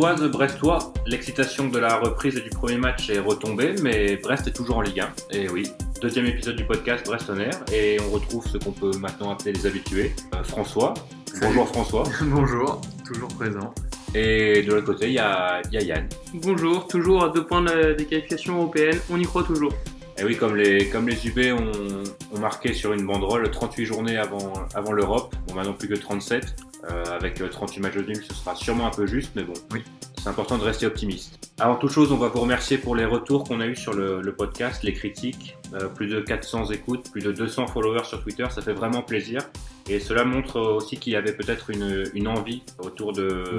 Brestoise, Brestois, l'excitation de la reprise et du premier match est retombée, mais Brest est toujours en Ligue 1. Et oui, deuxième épisode du podcast Brest Air, et on retrouve ce qu'on peut maintenant appeler les habitués. Euh, François. Bonjour François. Bonjour, toujours présent. Et de l'autre côté, il y a, il y a Yann. Bonjour, toujours à deux points de- des qualifications européennes, on y croit toujours. Et oui, comme les, comme les UB ont, ont marqué sur une banderole 38 journées avant, avant l'Europe, bon maintenant plus que 37, euh, avec euh, 38 matchs nuls, ce sera sûrement un peu juste, mais bon, Oui. c'est important de rester optimiste. Avant toute chose, on va vous remercier pour les retours qu'on a eu sur le, le podcast, les critiques, euh, plus de 400 écoutes, plus de 200 followers sur Twitter, ça fait vraiment plaisir. Et cela montre aussi qu'il y avait peut-être une, une envie autour de,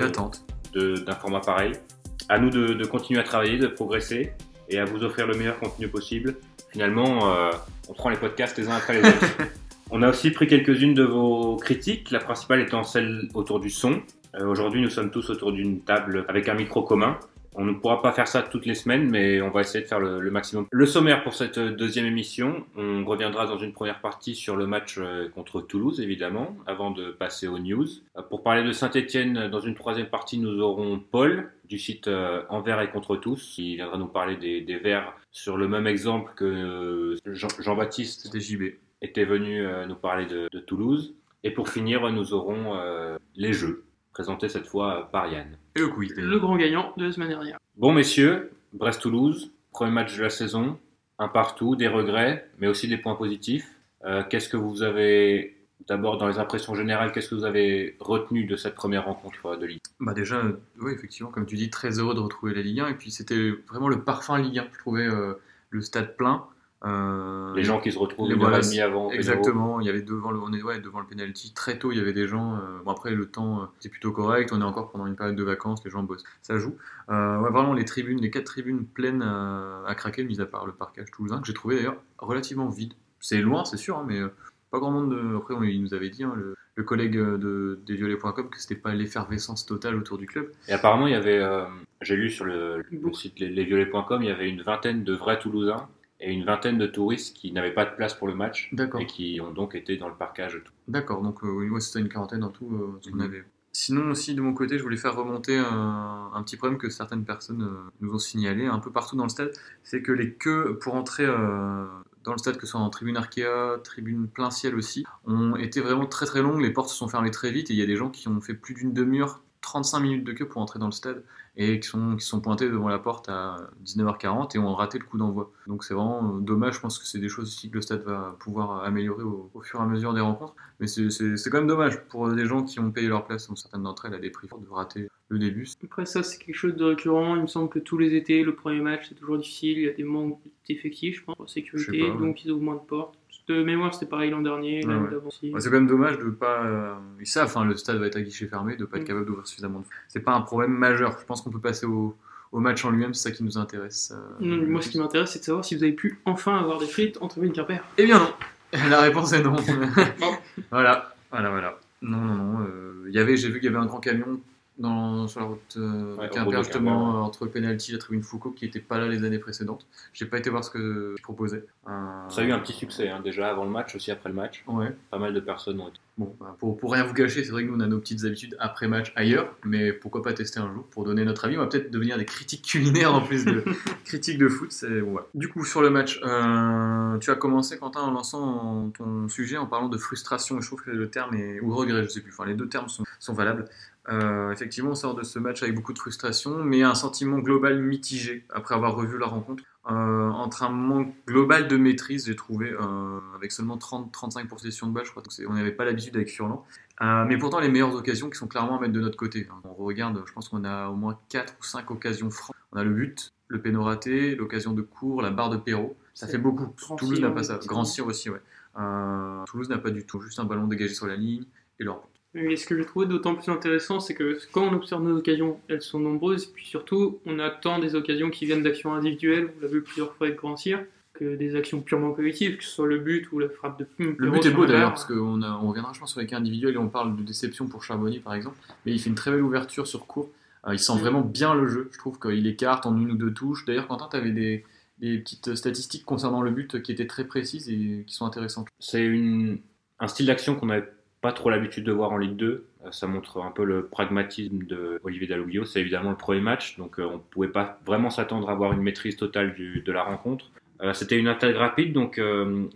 d'un format pareil. À nous de, de continuer à travailler, de progresser et à vous offrir le meilleur contenu possible. Finalement, euh, on prend les podcasts les uns après les autres. on a aussi pris quelques-unes de vos critiques, la principale étant celle autour du son. Euh, Aujourd'hui, nous sommes tous autour d'une table avec un micro commun. On ne pourra pas faire ça toutes les semaines, mais on va essayer de faire le, le maximum. Le sommaire pour cette deuxième émission, on reviendra dans une première partie sur le match euh, contre Toulouse, évidemment, avant de passer aux news. Euh, Pour parler de Saint-Etienne, dans une troisième partie, nous aurons Paul du site euh, Envers et contre tous, qui viendra nous parler des, des Verts sur le même exemple que euh, Jean- Jean-Baptiste JB. était venu euh, nous parler de, de Toulouse. Et pour finir, nous aurons euh, les jeux, présentés cette fois euh, par Yann. Et le quiz. Le grand gagnant de la semaine dernière. Bon, messieurs, Brest-Toulouse, premier match de la saison, un partout, des regrets, mais aussi des points positifs. Euh, qu'est-ce que vous avez, d'abord dans les impressions générales, qu'est-ce que vous avez retenu de cette première rencontre de Ligue Bah déjà, euh, oui, effectivement, comme tu dis, très heureux de retrouver la Ligue 1. Et puis c'était vraiment le parfum Ligue 1. Je trouvais euh, le stade plein. Euh, Les gens qui se retrouvent les une heure voilà, avant. Exactement, il y avait devant le, on est, ouais, devant le penalty. Très tôt, il y avait des gens. euh, bon, après, le temps était plutôt correct. On est encore pendant une période de vacances, les gens bossent. Ça joue. Euh, ouais, vraiment, les tribunes, les quatre tribunes pleines à craquer, mis à part le parcage toulousain, que j'ai trouvé d'ailleurs relativement vide. C'est loin, c'est sûr, hein, mais pas grand monde. De... Après, on, il nous avait dit, hein, le, le collègue euh, de, des violets.com, que c'était pas l'effervescence totale autour du club. Et apparemment, il y avait, euh, j'ai lu sur le, le site les- lesviolets.com, il y avait une vingtaine de vrais Toulousains et une vingtaine de touristes qui n'avaient pas de place pour le match D'accord. et qui ont donc été dans le parcage. D'accord, donc euh, ouais, c'était une quarantaine en tout euh, ce qu'on Mhm. avait. Sinon aussi de mon côté, je voulais faire remonter un, un petit problème que certaines personnes euh, nous ont signalé un peu partout dans le stade, c'est que les queues pour entrer euh, dans le stade, que ce soit en tribune Arkea, tribune plein ciel aussi, ont été vraiment très très longues, les portes se sont fermées très vite et il y a des gens qui ont fait plus d'une demi-heure, 35 minutes de queue pour entrer dans le stade et qui sont, qui sont pointés devant la porte à 19h40 et ont raté le coup d'envoi. Donc c'est vraiment euh, dommage, je pense que c'est des choses aussi que le stade va pouvoir améliorer au, au fur et à mesure des rencontres. Mais c'est- quand même dommage pour des gens qui ont payé leur place, dont certaines d'entre elles à des prix forts, de rater le début. Après ça, c'est quelque chose de récurrent. Il me semble que tous les étés, le premier match, c'est toujours difficile. Il y a des manques d'effectifs, je pense, en sécurité, pas, ouais. donc ils ouvrent moins de portes. De mémoire, c'était pareil l'an dernier, Ouais, l'année ouais. c'est quand même dommage de pas. euh, ils savent, enfin, le stade va être à guichet fermé, de pas être Mm. capable d'ouvrir suffisamment de. C'est pas un problème majeur. Je pense qu'on peut passer au, au match en lui-même, c'est ça qui nous intéresse. euh, Non, moi, ce qui m'intéresse, c'est de savoir si vous avez pu enfin avoir des frites en tribune Quimper. Eh bien non. La réponse est non. Voilà, voilà, voilà. Non, non, non. euh, il y avait, j'ai vu qu'il y avait un grand camion dans, sur la route euh, Ouais, de Quimper, justement, Quimper, ouais. euh, entre penalty et la tribune Foucault, qui n'était pas là les années précédentes. J'ai pas été voir ce que je proposais. Euh, Ça a eu un petit succès hein, déjà avant le match, aussi après le match. Ouais. Pas mal de personnes ont été. Bon, bah, pour, pour rien vous cacher, c'est vrai que nous on a nos petites habitudes après match ailleurs, mais pourquoi pas tester un jour pour donner notre avis On va peut-être devenir des critiques culinaires en plus de critiques de foot. Ouais. Du coup, sur le match, euh, tu as commencé Quentin en lançant ton sujet en parlant de frustration. Je trouve que le terme est ou regret, je sais plus. Enfin, les deux termes sont, sont valables. Euh, effectivement, on sort de ce match avec beaucoup de frustration, mais un sentiment global mitigé après avoir revu la rencontre. Euh, entre un manque global de maîtrise, j'ai trouvé, euh, avec seulement 30-35 possessions de balle, je crois on n'avait pas l'habitude avec Furlan. Mais pourtant, les meilleures occasions qui sont clairement à mettre de notre côté. hein. On regarde, je pense qu'on a au moins 4 ou 5 occasions franches. On a le but, le péno raté, l'occasion de cours, la barre de Perrault. Ça fait beaucoup. Toulouse n'a pas ça. Grand. Cyr aussi, ouais. Toulouse n'a pas du tout. Juste un ballon dégagé sur la ligne et leur Et ce que j'ai trouvé d'autant plus intéressant, c'est que quand on observe nos occasions, elles sont nombreuses, et puis surtout, on attend des occasions qui viennent d'actions individuelles, on l'a vu plusieurs fois avec Grand Cyr, que des actions purement collectives, que ce soit le but ou la frappe de Le Perrault but est beau d'ailleurs, parce qu'on a- on reviendra, je pense, sur les cas individuels et on parle de déception pour Charbonnier par exemple. Mais il fait une très belle ouverture sur court. Euh, il sent vraiment bien le jeu. Je trouve qu'il écarte en une ou deux touches. D'ailleurs, Quentin, tu avais des, des petites statistiques concernant le but qui étaient très précises et qui sont intéressantes. C'est une... un style d'action qu'on n'avait pas trop l'habitude de voir en Ligue 2. Euh, Ça montre un peu le pragmatisme de Olivier Dalloglio. C'est évidemment le premier match, donc euh, on ne pouvait pas vraiment s'attendre à avoir une maîtrise totale du- de la rencontre. Euh, C'était une attaque rapide, donc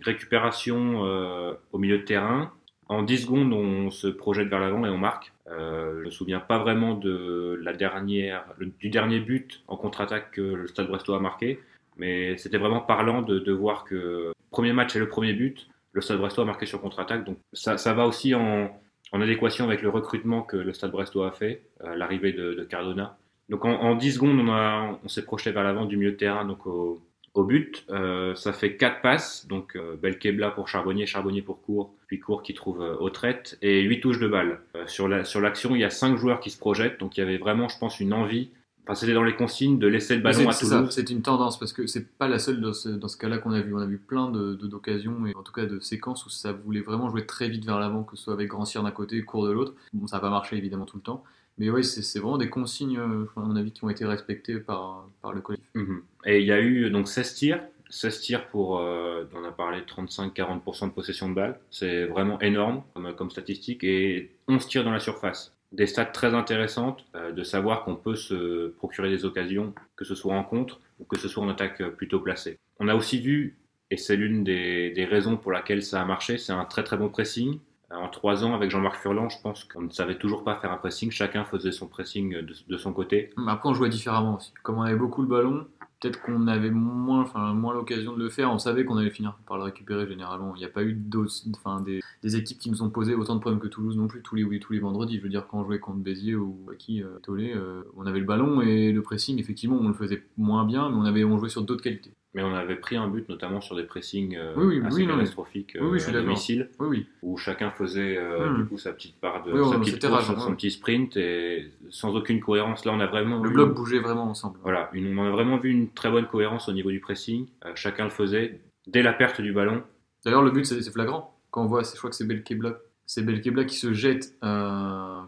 récupération euh, au milieu de terrain. En 10 secondes, on se projette vers l'avant et on marque. Je me souviens pas vraiment de la dernière, du dernier but en contre-attaque que le Stade Brestois a marqué, mais c'était vraiment parlant de, de voir que premier match et le premier but, le Stade Brestois a marqué sur contre-attaque. Donc ça, va aussi en, adéquation avec le recrutement que le Stade Brestois a fait, euh, l'arrivée de, Cardona. Donc en, en 10 secondes, on, s'est projeté vers l'avant du milieu de terrain, donc au, but. Euh, ça fait 4 passes, donc euh, Belkebla pour Charbonnier, Charbonnier pour Court, puis Court qui trouve euh, Autrette, et 8 touches de balle. Euh, sur l'action, il y a 5 joueurs qui se projettent, donc il y avait vraiment, je pense, une envie. Enfin, c'était dans les consignes de laisser le ballon à Toulouse. c'est une tendance parce que c'est pas la seule dans ce, cas-là qu'on a vu. On a vu plein de de- d'occasions et en tout cas de séquences où ça voulait vraiment jouer très vite vers l'avant, que ce soit avec Grand Cyr d'un côté et Court de l'autre. Bon, ça n'a pas marché évidemment tout le temps, mais oui, c'est vraiment des consignes, euh, à mon avis, qui ont été respectées par, par le collectif. Mhm. Et il y a eu donc 16 tirs. 16 tirs pour, euh, on a parlé, 35-40% de possession de balle. C'est vraiment énorme comme, comme statistique. Et 11 tirs dans la surface. Des stats très intéressantes euh, de savoir qu'on peut se procurer des occasions, que ce soit en contre ou que ce soit en attaque euh, plutôt placée. On a aussi vu, et c'est l'une des, des raisons pour laquelle ça a marché, c'est un très très bon pressing. Euh, En trois ans, avec Jean-Marc Furlan, je pense qu'on ne savait toujours pas faire un pressing. Chacun faisait son pressing de, de son côté. Après, on jouait différemment aussi. Comme on avait beaucoup le ballon, peut-être qu'on avait moins, l'occasion de le faire. On savait qu'on allait finir par le récupérer généralement. Il n'y a pas eu d'autres- enfin, des, équipes qui nous ont posé autant de problèmes que Toulouse non plus tous les, tous les vendredis. Je veux dire, quand on jouait contre Béziers ou à qui, euh, euh, on avait le ballon et le pressing, effectivement, on le faisait moins bien, mais on, avait, on jouait sur d'autres qualités. Mais on avait pris un but, notamment sur des pressings euh, Oui, oui, assez oui, catastrophiques oui, oui, je euh, suis à domicile, où chacun faisait euh, Hmm. du coup sa petite part de sa petite course, son petit sprint et sans aucune cohérence. Là, on a vraiment Le bloc bougeait vraiment ensemble. Voilà, une- on a vraiment vu une très bonne cohérence au niveau du pressing. Chacun le faisait dès la perte du ballon. D'ailleurs, le but, c'est flagrant. Quand on voit, je crois que c'est Belkebla. C'est Belkebla qui se jette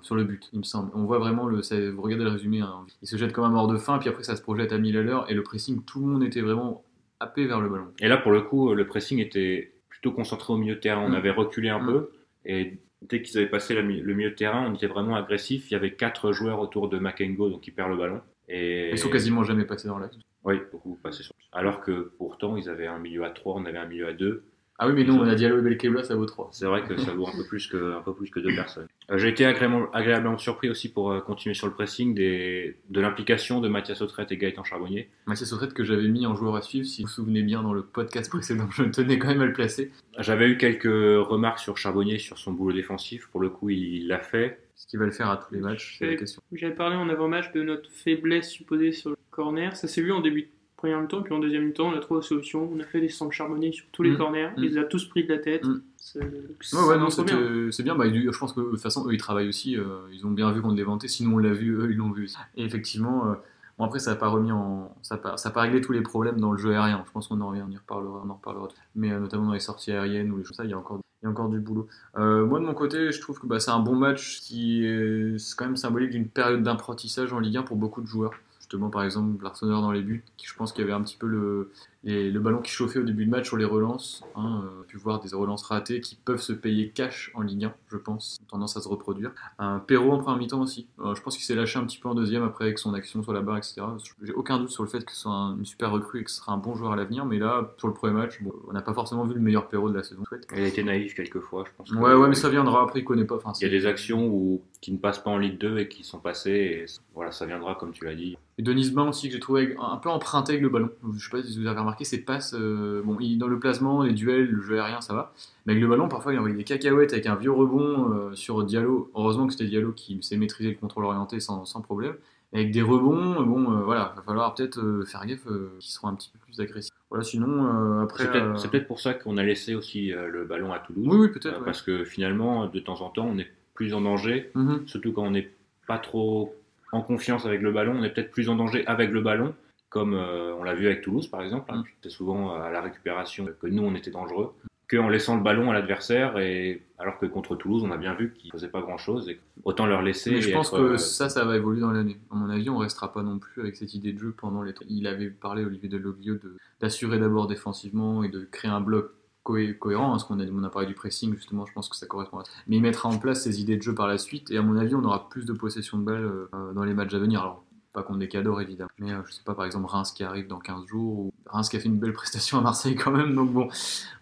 sur le but, il me semble. On voit vraiment, le, vous regardez le résumé, hein. il se jette comme un mort de faim, puis après ça se projette à 1000 à l'heure, et le pressing, tout le monde était vraiment happé vers le ballon. Et là, pour le coup, le pressing était plutôt concentré au milieu de terrain. On Mm. avait reculé un Mm. peu et dès qu'ils avaient passé le milieu de terrain, on était vraiment agressif. Il y avait quatre joueurs autour de Makengo, donc il perd le ballon. Et Ils sont quasiment jamais passés dans l'axe. Oui, beaucoup passé sur. Alors que pourtant, ils avaient un milieu à 3, on avait un milieu à 2. Ah oui, mais nous, on a Diallo et Belkebla, ça vaut 3. C'est vrai que ça vaut un peu plus que, un peu plus que deux personnes. Euh, J'ai été agréablement, agréablement surpris aussi pour euh, continuer sur le pressing des, de l'implication de Mathias Autrette et Gaëtan Charbonnier. Mathias Autrette que j'avais mis en joueur à suivre, si vous vous souvenez bien dans le podcast précédent, je tenais quand même à le placer. J'avais eu quelques remarques sur Charbonnier, sur son boulot défensif. Pour le coup, il l'a fait. Ce qu'il va le faire à tous les matchs, c'est la question. J'avais parlé en avant-match de notre faiblesse supposée sur le corner. Ça s'est vu en début de première mi-temps, puis en deuxième mi-temps, on a trouvé la solution. On a fait des centres charbonniers sur tous les Mm. corners. Mm. Il les a tous pris de la tête. Mm. C'est- Ouais, ouais, non, montre bien. c'est bien. Bah, je pense que de toute façon, eux, ils travaillent aussi. euh, ils ont bien vu qu'on les vantait. Sinon, on l'a vu, eux, ils l'ont vu aussi. Et effectivement, euh, bon, après, ça n'a pas remis en. Ça n'a pas, ça a pas réglé tous les problèmes dans le jeu aérien. Je pense qu'on en revient, on y reparlera. On en reparlera. Mais euh, notamment dans les sorties aériennes ou les choses comme ça, il y a encore. Il y a encore du boulot. Euh, moi, de mon côté, je trouve que bah, c'est un bon match qui est c'est quand même symbolique d'une période d'apprentissage en Ligue 1 pour beaucoup de joueurs. Justement, par exemple, l'Arsenal dans les buts, je pense qu'il y avait un petit peu le, les- le ballon qui chauffait au début de match sur les relances. Hein, euh, on a pu voir des relances ratées qui peuvent se payer cash en Ligue 1, je pense, tendance à se reproduire. Un Perrault en première mi-temps aussi. Euh, je pense qu'il s'est lâché un petit peu en deuxième après avec son action sur la barre, etc. J'ai aucun doute sur le fait que ce soit un- une super recrue et que ce sera un bon joueur à l'avenir, mais là, sur le premier match, bon, on n'a pas forcément vu le meilleur Perrault de la saison. Il a été naïf quelquefois, je pense. Ouais, ouais, mais ça viendra après, il connaît pas. Enfin, Il y a des actions où, qui ne passent pas en Ligue 2 et qui sont passées. Et voilà, ça viendra, comme tu l'as dit. Et Denis Bain aussi, que j'ai trouvé un peu emprunté avec le ballon. Je sais pas si vous avez remarqué, ses passes, euh, bon, il, dans le placement, les duels, le jeu aérien, ça va. Mais avec le ballon, parfois, il envoyait des cacahuètes avec un vieux rebond euh, sur Diallo. Heureusement que c'était Diallo qui sait maîtriser le contrôle orienté sans, sans problème. Et avec des rebonds, euh, bon, euh, voilà, va falloir peut-être faire gaffe qu'ils seront un petit peu plus agressifs. Voilà, sinon, après. C'est peut-être pour ça qu'on a laissé aussi le ballon à Toulouse. Oui, oui, peut-être. Ouais. Parce que finalement, de temps en temps, on est plus en danger. Mhm. Surtout quand on n'est pas trop en confiance avec le ballon. On est peut-être plus en danger avec le ballon. Comme euh, on l'a vu avec Toulouse, par exemple. hein. Mm. C'était souvent à la récupération que nous, on était dangereux. Qu'en laissant le ballon à l'adversaire. Et... Alors que contre Toulouse, on a bien vu qu'ils ne faisaient pas grand-chose. Et autant leur laisser. Mais je pense être, que euh, ça, ça va évoluer dans l'année. À mon avis, on restera pas non plus avec cette idée de jeu pendant les. Il avait parlé, Olivier Deloglio, de d'assurer d'abord défensivement et de créer un bloc cohé- cohérent, hein, ce qu'on a, on a parlé du pressing, justement, je pense que ça correspond à ça. Mais il mettra en place ses idées de jeu par la suite, et à mon avis, on aura plus de possession de balles euh, dans les matchs à venir. Alors, pas des cadors, évidemment. Mais euh, je sais pas, par exemple, Reims qui arrive dans 15 jours, ou Reims qui a fait une belle prestation à Marseille quand même, donc bon,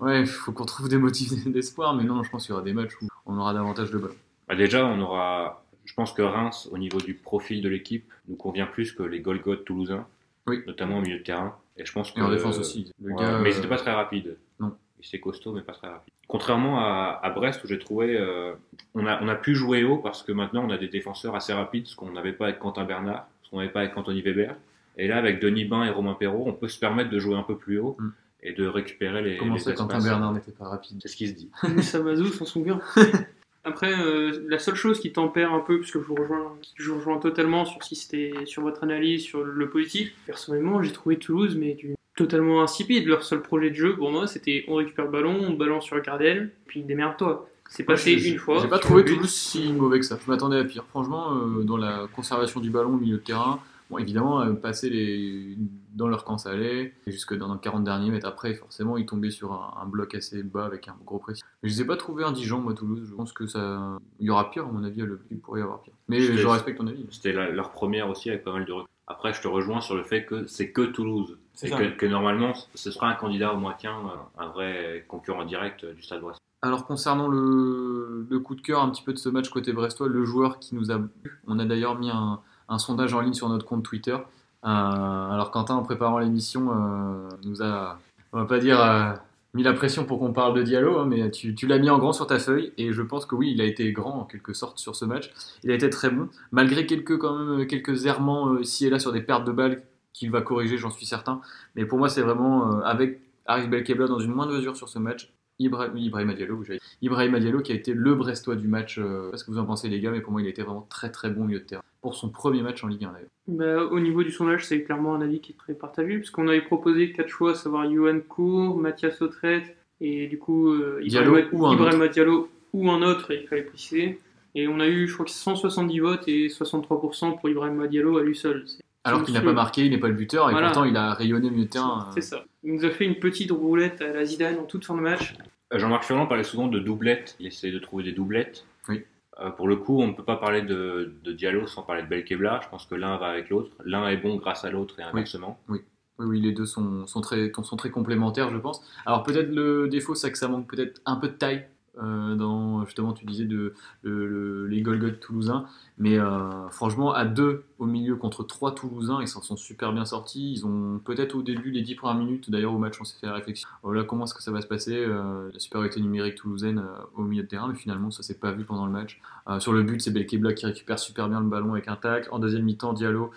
ouais, il faut qu'on trouve des motifs d'espoir, mais non, je pense qu'il y aura des matchs où on aura davantage de balles. Bah, déjà, on aura. Je pense que Reims, au niveau du profil de l'équipe, nous convient plus que les Golgoth toulousains, Oui. notamment au milieu de terrain. Et je pense que. Et en défense aussi. Le Ouais, gars, mais euh, c'était pas très rapide. non. C'était costaud, mais pas très rapide. Contrairement à, à Brest, où j'ai trouvé, euh, on, a, on a pu jouer haut parce que maintenant on a des défenseurs assez rapides, ce qu'on n'avait pas avec Quentin Bernard, qu'on n'avait pas avec Anthony Weber. Et là, avec Denis Bain et Romain Perrault, on peut se permettre de jouer un peu plus haut Mm. et de récupérer les. Comment ça, Quentin. Bernard n'était pas rapide C'est ce qui se dit. Moussa Mazou s'en souvient. Après, euh, la seule chose qui tempère un peu, puisque je vous rejoins, je vous rejoins totalement sur si c'était sur votre analyse, sur le positif. Personnellement, j'ai trouvé Toulouse, mais du- totalement insipide. Leur seul projet de jeu, pour moi, c'était on récupère le ballon, on balance sur le Gardel, puis démerde-toi. C'est passé une fois. J'ai pas trouvé. Toulouse si mauvais que ça. Je m'attendais à pire. Franchement, euh, dans la conservation du ballon au milieu de terrain, bon, évidemment, euh, passer les... dans leur camp, ça allait. Jusque dans les 40 derniers mètres après, forcément, ils tombaient sur un, un bloc assez bas avec un gros précis. Mais je les ai pas trouvés indigents, moi, Toulouse. Je pense que ça. Il y aura pire, à mon avis, le... il pourrait y avoir pire. Mais Je je, te- respecte ton avis. C'était la- leur première aussi avec pas mal de recul. Après, je te rejoins sur le fait que c'est que Toulouse. C'est que, que normalement, ce sera un candidat au moins qu'un, un vrai concurrent direct du Stade Brest. Alors concernant le, coup de cœur un petit peu de ce match côté brestois, le joueur qui nous a on a d'ailleurs mis un, sondage en ligne sur notre compte Twitter. Euh, alors Quentin, en préparant l'émission, euh, nous a, on va pas dire, euh, mis la pression pour qu'on parle de Diallo, hein, mais tu, l'as mis en grand sur ta feuille et je pense que oui, il a été grand en quelque sorte sur ce match. Il a été très bon, malgré quelques quand même quelques errements ici et là sur des pertes de balles qu'il va corriger, j'en suis certain. Mais pour moi, c'est vraiment avec Aris Belkebla dans une moindre mesure sur ce match. Ibra- oui, Ibrahima Diallo. Ibrahima Diallo qui a été le Brestois du match. Euh, je sais pas ce que vous en pensez les gars, mais pour moi il a été vraiment très très bon milieu de terrain. Pour son premier match en Ligue 1 d'ailleurs. Bah, au niveau du sondage, c'est clairement un avis qui est très partagé, puisqu'on avait proposé quatre choix, à savoir Johan Cour, Mathias Autrette, et du coup euh, Diallo Ibrahima, ou un Ibrahima Diallo ou un autre, il fallait préciser. Et on a eu, je crois que 170 votes et 63% pour Ibrahima Diallo à lui seul. Alors qu'il n'a pas marqué, il n'est pas le buteur, et Voilà. pourtant il a rayonné milieu de terrain. C'est ça. Il nous a fait une petite roulette à la Zidane en toute fin de match. Euh, Jean-Marc Furlan parlait souvent de doublettes. Il essayait de trouver des doublettes. Oui. Euh, pour le coup, on ne peut pas parler de, de Diallo sans parler de Belkebla. Je pense que l'un va avec l'autre. L'un est bon grâce à l'autre et inversement. Oui, oui, les deux sont, sont, très, sont très complémentaires, je pense. Alors peut-être le défaut, c'est que ça manque peut-être un peu de taille. euh, dans justement tu disais de le- le- les Golgoth toulousains mais euh, franchement à deux au milieu contre trois toulousains ils s'en sont super bien sortis ils ont peut-être au début les dix premières minutes d'ailleurs au match on s'est fait la réflexion voilà comment est-ce que ça va se passer euh, la supériorité numérique toulousaine euh, au milieu de terrain mais finalement ça s'est pas vu pendant le match Euh, sur le but c'est Belkebla qui récupère super bien le ballon avec un tac en deuxième mi-temps Diallo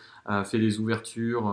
fait les ouvertures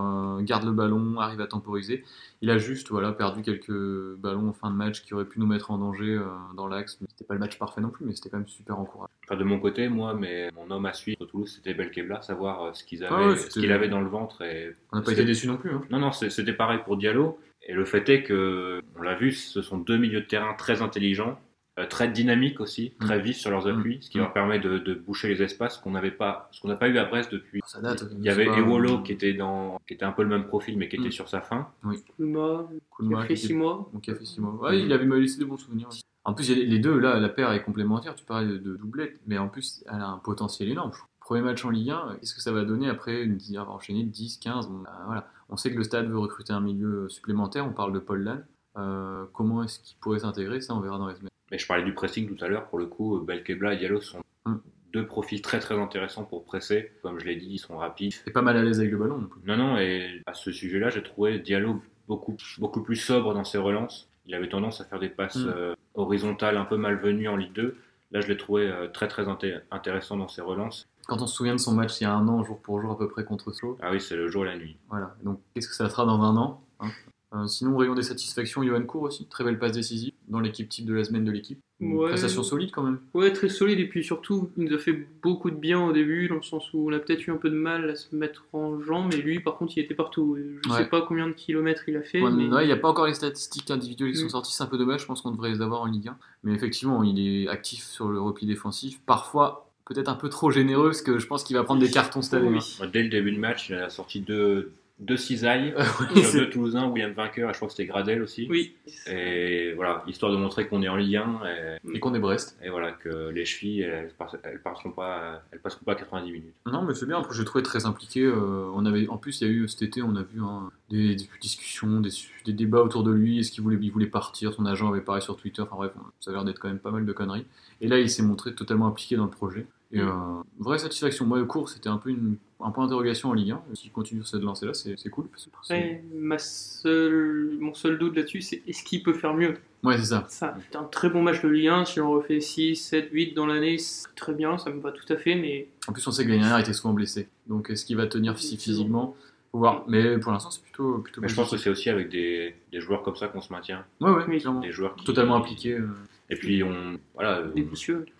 garde le ballon arrive à temporiser il a juste voilà, perdu quelques ballons en fin de match qui auraient pu nous mettre en danger dans l'axe. Mais C'était pas le match parfait non plus, mais c'était quand même super encourageant. Enfin, de mon côté, moi, mais mon homme à suivre au Toulouse, c'était Belkebla, savoir ce qu'ils avaient, Ah ouais, ce qu'il avait dans le ventre. Et... On n'a pas été déçus non plus. Hein. Non, non, c'est- c'était pareil pour Diallo. Et le fait est que, on l'a vu, ce sont deux milieux de terrain très intelligents, euh, très dynamiques aussi, très vifs sur leurs appuis, ce qui Mm. leur permet de, de boucher les espaces qu'on n'avait pas, ce qu'on n'a pas eu à Brest depuis. Ça date. Il y avait Ewolo qui était dans, qui était un peu le même profil, mais qui était Mm. sur sa fin. Koulma, qui a fait qui était- 6 mois. Donc, qui a fait six mois. Ouais, il avait laissé des bons souvenirs. aussi. En plus, il les- deux, là, la paire est complémentaire. Tu parlais de, de doublette, mais en plus, elle a un potentiel énorme. Premier match en Ligue 1, qu'est-ce que ça va donner après une avoir enchaîné 10, 15 bon, bah, voilà. On sait que le stade veut recruter un milieu supplémentaire. On parle de Paul. Euh, comment est-ce qu'il pourrait s'intégrer Ça, on verra dans les semaines. Mais je parlais du pressing tout à l'heure, pour le coup, Belkebla et Diallo sont Mm. deux profils très très intéressants pour presser. Comme je l'ai dit, ils sont rapides. Et pas mal à l'aise avec le ballon non plus. Non, non, et à ce sujet-là, j'ai trouvé Diallo beaucoup, beaucoup plus sobre dans ses relances. Il avait tendance à faire des passes Mm. euh, horizontales un peu malvenues en Ligue 2. Là, je l'ai trouvé euh, très très inté- intéressant dans ses relances. Quand on se souvient de son match il y a un an, jour pour jour à peu près contre Slo, Ah oui, c'est le jour et la nuit. Voilà, donc qu'est-ce que ça sera dans un an hein? Euh, Sinon, rayon des satisfactions, Johan Cour aussi, très belle passe décisive dans l'équipe type de la semaine de l'équipe. Ouais. prestation solide quand même. Ouais, très solide, et puis surtout, il nous a fait beaucoup de bien au début, dans le sens où on a peut-être eu un peu de mal à se mettre en jambe, mais lui, par contre, il était partout. Je Ouais. sais pas combien de kilomètres il a fait, Ouais, mais ouais, Il n'y a pas encore les statistiques individuelles qui sont Mm. sorties, c'est un peu dommage, je pense qu'on devrait les avoir en Ligue 1. Mais effectivement, il est actif sur le repli défensif, parfois peut-être un peu trop généreux, parce que je pense qu'il va prendre des cartons cette année. Oui. hein. Dès le début de match, il a sorti deux, deux cisailles Oui, sur deux Toulousains où il y a un vainqueur, et je crois que c'était Gradel aussi. Oui. Et voilà, histoire de montrer qu'on est en Ligue 1 et, Et qu'on est Brest. et voilà que les chevilles, elles, elles passeront pas, elles passeront pas 90 minutes. Non, mais c'est bien. Après, j'ai trouvé très impliqué. euh, on avait, en plus, il y a eu cet été, on a vu hein, des, des discussions, des, des débats autour de lui. Est-ce qu'il voulait, il voulait partir Son agent avait parlé sur Twitter. Enfin bref, ça a l'air d'être quand même pas mal de conneries. Et là, il s'est montré totalement impliqué dans le projet. Et euh, vraie satisfaction. Moi, le cours, c'était un peu une, un point d'interrogation en Ligue 1. S'il continue sur cette lancée-là, c'est c'est cool. parce que c'est- Après, ma seule, mon seul doute là-dessus, c'est est-ce qu'il peut faire mieux? Ouais, c'est ça. Ça, c'est un très bon match de Ligue 1. Si on refait 6, 7, 8 dans l'année, c'est très bien, ça me va tout à fait. Mais En plus, on sait que l'année dernière, il était souvent blessé. Donc, est-ce qu'il va tenir phy- physiquement? Faut voir. Mais pour l'instant, c'est plutôt, plutôt Mais je pense que c'est aussi avec des, des joueurs comme ça qu'on se maintient, Ouais, ouais, Oui. clairement. des joueurs qui, Totalement impliqué. euh. Et puis on, voilà,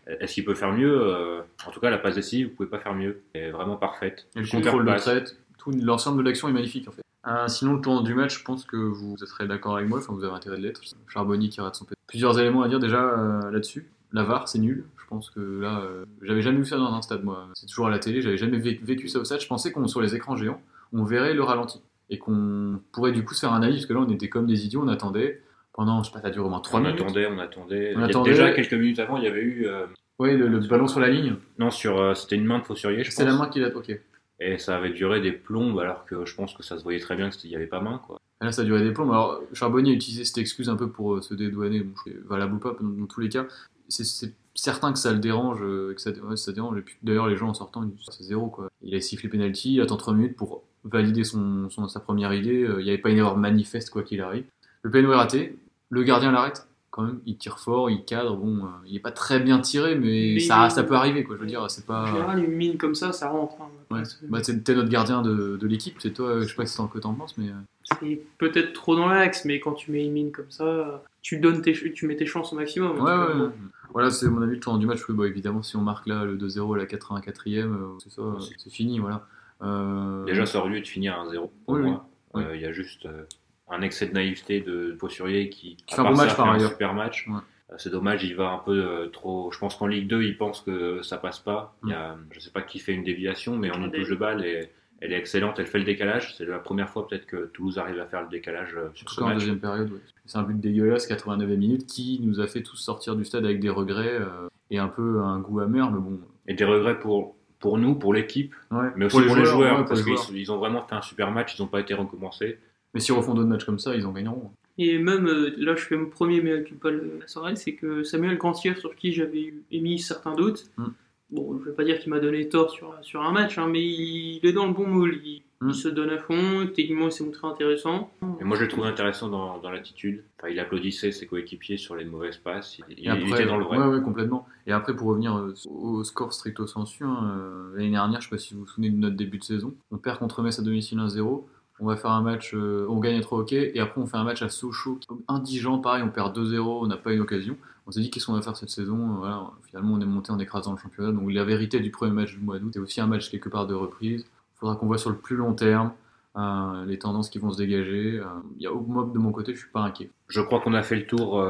est-ce qu'il peut faire mieux Euh, En tout cas, la passe décisive, vous pouvez pas faire mieux. Elle est vraiment parfaite. Et le contrôle de traite, tout l'ensemble de l'action est magnifique en fait. Euh, sinon, le tournant du match, je pense que vous serez d'accord avec moi, enfin vous avez intérêt de l'être. Charbonnier qui rate son pénalty. Plusieurs éléments à dire déjà euh, là-dessus. La VAR, c'est nul. Je pense que là, euh, j'avais jamais vu ça dans un stade moi. C'est toujours à la télé, j'avais jamais vécu, vécu ça au stade. Je pensais qu'on sur les écrans géants, on verrait le ralenti et qu'on pourrait du coup se faire un avis parce que là, on était comme des idiots, on attendait pendant, je sais pas, ça dure au moins 3 on minutes. attendait, on attendait. On Il y a attendait. Déjà quelques minutes avant, il y avait eu euh, Oui, le, le ballon sur la ligne, non sur, euh, c'était une main de Fossurier, je c'est la pense. main qui l'a. Ok. Et ça avait duré des plombes, alors que je pense que ça se voyait très bien qu'il n'y avait pas main, quoi. Et Là, ça a duré des plombs. Alors, Charbonnier a utilisé cette excuse un peu pour euh, se dédouaner, bon, je sais, valable ou pas, dans, dans tous les cas. C'est- certain que ça le dérange, que ça, ouais, ça dérange. D'ailleurs, les gens en sortant, c'est zéro, quoi. Il a sifflé penalty, il attend 3 minutes pour valider son, son- sa première idée. Il n'y avait pas une erreur manifeste, quoi qu'il arrive. Le péno est raté, le gardien l'arrête. Quand même, il tire fort, il cadre. Bon, euh, il est pas très bien tiré, mais, Mais ça, il- ça peut arriver, quoi. Je veux dire, c'est En pas. général, une mine comme ça, ça rentre. hein. Ouais. Bah, t'es notre gardien de, de l'équipe, c'est toi, je sais pas ce que t'en penses, mais. euh, C'est peut-être trop dans l'axe, mais quand tu mets une mine comme ça, tu donnes tes, tu mets tes chances au maximum. Ouais, ouais, ouais. Voilà, c'est mon avis le tournant du match. bah, évidemment, si on marque là le 2-0 à la 84e, euh, c'est ça, c'est fini, voilà. Euh, Déjà, ça aurait dû de finir à 1-0 pour Oui, moi. Oui. Euh, Il y a juste euh, un excès de naïveté de Fossurier qui, Qui à fait un part bon ça, match, fait par un ailleurs. super match. Ouais. Euh, C'est dommage, il va un peu euh, trop. Je pense qu'en Ligue 2, il pense que ça passe pas. Il y a, je sais pas qui fait une déviation, mais en une touche de balle, et, elle est excellente. Elle fait le décalage. C'est la première fois peut-être que Toulouse arrive à faire le décalage euh, En sur tout ce cas en match. deuxième période, ouais. c'est un but dégueulasse, 89e minute, qui nous a fait tous sortir du stade avec des regrets euh, et un peu un goût amer, mais bon. Et des regrets pour, pour nous, pour l'équipe, Ouais. mais aussi pour les joueurs, ouais, parce qu'ils ils ont vraiment fait un super match. Ils n'ont pas été recommencés. Mais s'ils refont d'autres matchs comme ça, ils en gagneront. Et même, euh, là, je fais mon premier mea culpa la soirée, c'est que Samuel Grantier, sur qui j'avais émis certains doutes, Mm. bon, je vais pas dire qu'il m'a donné tort sur, sur un match, hein, mais il, est dans le bon moule. Il, Mm. il se donne à fond, techniquement, il s'est montré intéressant. Et moi, je le trouve intéressant dans, dans l'attitude. Enfin, il applaudissait ses coéquipiers sur les mauvaises passes. Il, Et il après, était dans le vrai. Ouais, ouais, complètement. Et après, pour revenir euh, au score stricto sensu, hein, euh, l'année dernière, je sais pas si vous vous souvenez de notre début de saison, on perd contre Metz à domicile 1-0. On va faire un match, euh, on gagne à 3 hockey, et après on fait un match à Sochaux, indigent, pareil, on perd 2-0, on n'a pas une occasion. On s'est dit qu'est-ce qu'on va faire cette saison, euh, finalement on est monté en écrasant le championnat, donc la vérité du premier match du mois d'août, c'est aussi un match quelque part de reprise. Il faudra qu'on voit sur le plus long terme euh, les tendances qui vont se dégager. Il y a, moi, de mon côté, je suis pas inquiet. Je crois qu'on a fait le tour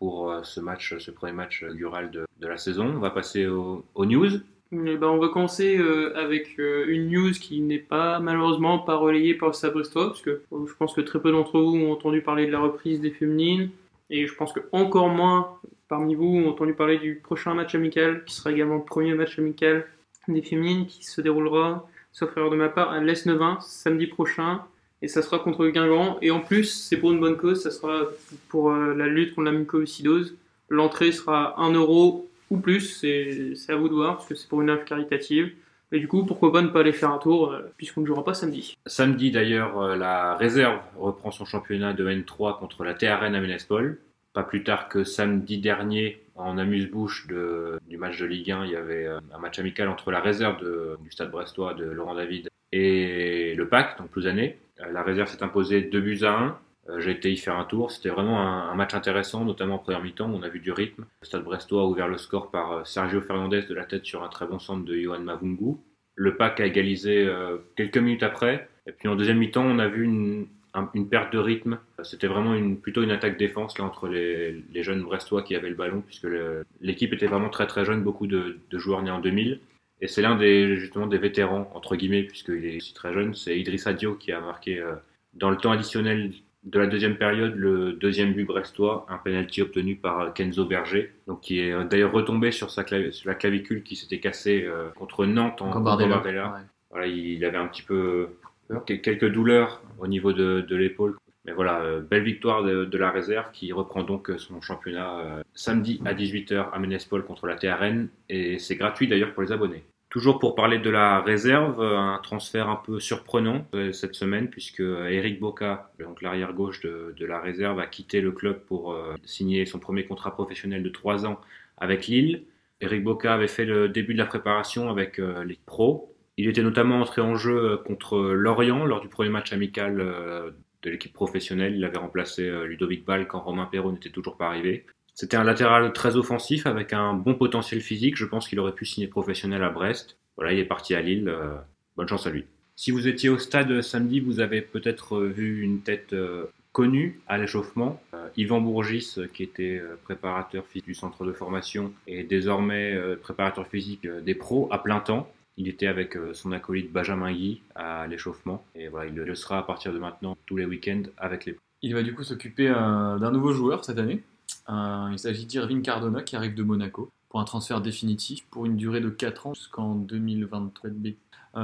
pour ce match, ce premier match inaugural de, de la saison. On va passer au- aux news. Eh ben, on va commencer euh, avec euh, une news qui n'est pas malheureusement pas relayée par Stade Brestois, parce que euh, je pense que très peu d'entre vous ont entendu parler de la reprise des féminines, et je pense que encore moins parmi vous ont entendu parler du prochain match amical, qui sera également le premier match amical des féminines, qui se déroulera, sauf erreur de ma part, à l'Est-Nevin, samedi prochain, et ça sera contre le Guingamp, et en plus, c'est pour une bonne cause, ça sera pour la lutte contre la mucoviscidose. L'entrée sera 1 euro ou plus, c'est à vous de voir, parce que c'est pour une œuvre caritative. Et du coup, pourquoi pas ne pas aller faire un tour, euh, puisqu'on ne jouera pas samedi. Samedi d'ailleurs, euh, la réserve reprend son championnat de N3 contre la TRN à Ménespol. Pas plus tard que samedi dernier, en amuse-bouche du match de Ligue 1, il y avait euh, un match amical entre la réserve du stade brestois de Laurent David et le PAC, donc Plouzané. La réserve s'est imposée 2 buts à 1. Euh, J'ai été y faire un tour. C'était vraiment un, match intéressant, notamment en première mi-temps. On a vu du rythme. Le stade brestois a ouvert le score par euh, Sergio Fernandez de la tête sur un très bon centre de Johan Mavungu. Le PAC a égalisé euh, quelques minutes après. Et puis en deuxième mi-temps, on a vu une, un- une perte de rythme. C'était vraiment plutôt une attaque-défense là entre les, jeunes brestois qui avaient le ballon, puisque l'équipe était vraiment très très jeune, beaucoup de, de joueurs nés en 2000. Et c'est l'un des justement des vétérans entre guillemets puisqu'il est aussi très jeune. C'est Idrissa Dio qui a marqué dans le temps additionnel de la deuxième période, le deuxième but brestois, un penalty obtenu par Kenzo Berger, donc qui est d'ailleurs retombé sur, sa sur la clavicule qui s'était cassée contre Nantes en Gambardella. Voilà, il avait un petit peu quelques douleurs au niveau de, de l'épaule. Mais voilà, euh, belle victoire de, de, la réserve qui reprend donc son championnat euh, samedi à 18h à Ménespol contre la TRN et c'est gratuit d'ailleurs pour les abonnés. Toujours pour parler de la réserve, euh, un transfert un peu surprenant cette semaine puisque Eric Boca, donc l'arrière gauche de, la réserve, a quitté le club pour signer son premier contrat professionnel de 3 ans avec Lille. Eric Boca avait fait le début de la préparation avec les pros il était notamment entré en jeu euh, contre Lorient lors du premier match amical euh, de l'équipe professionnelle. Il avait remplacé euh, Ludovic Ball quand Romain Perrault n'était toujours pas arrivé. C'était un latéral très offensif avec un bon potentiel physique. Je pense qu'il aurait pu signer professionnel à Brest. Voilà, il est parti à Lille. Bonne chance à lui. Si vous étiez au stade samedi, vous avez peut-être vu une tête connue à l'échauffement. Yvan Bourgis, qui était préparateur physique du centre de formation et désormais préparateur physique des pros à plein temps. Il était avec euh, son acolyte Benjamin Guy à l'échauffement. Et voilà, il le sera à partir de maintenant tous les week-ends avec les. Il va du coup s'occuper euh, d'un nouveau joueur cette année. Euh, il s'agit d'Irving Cardona qui arrive de Monaco pour un transfert définitif pour une durée de 4 ans jusqu'en 2023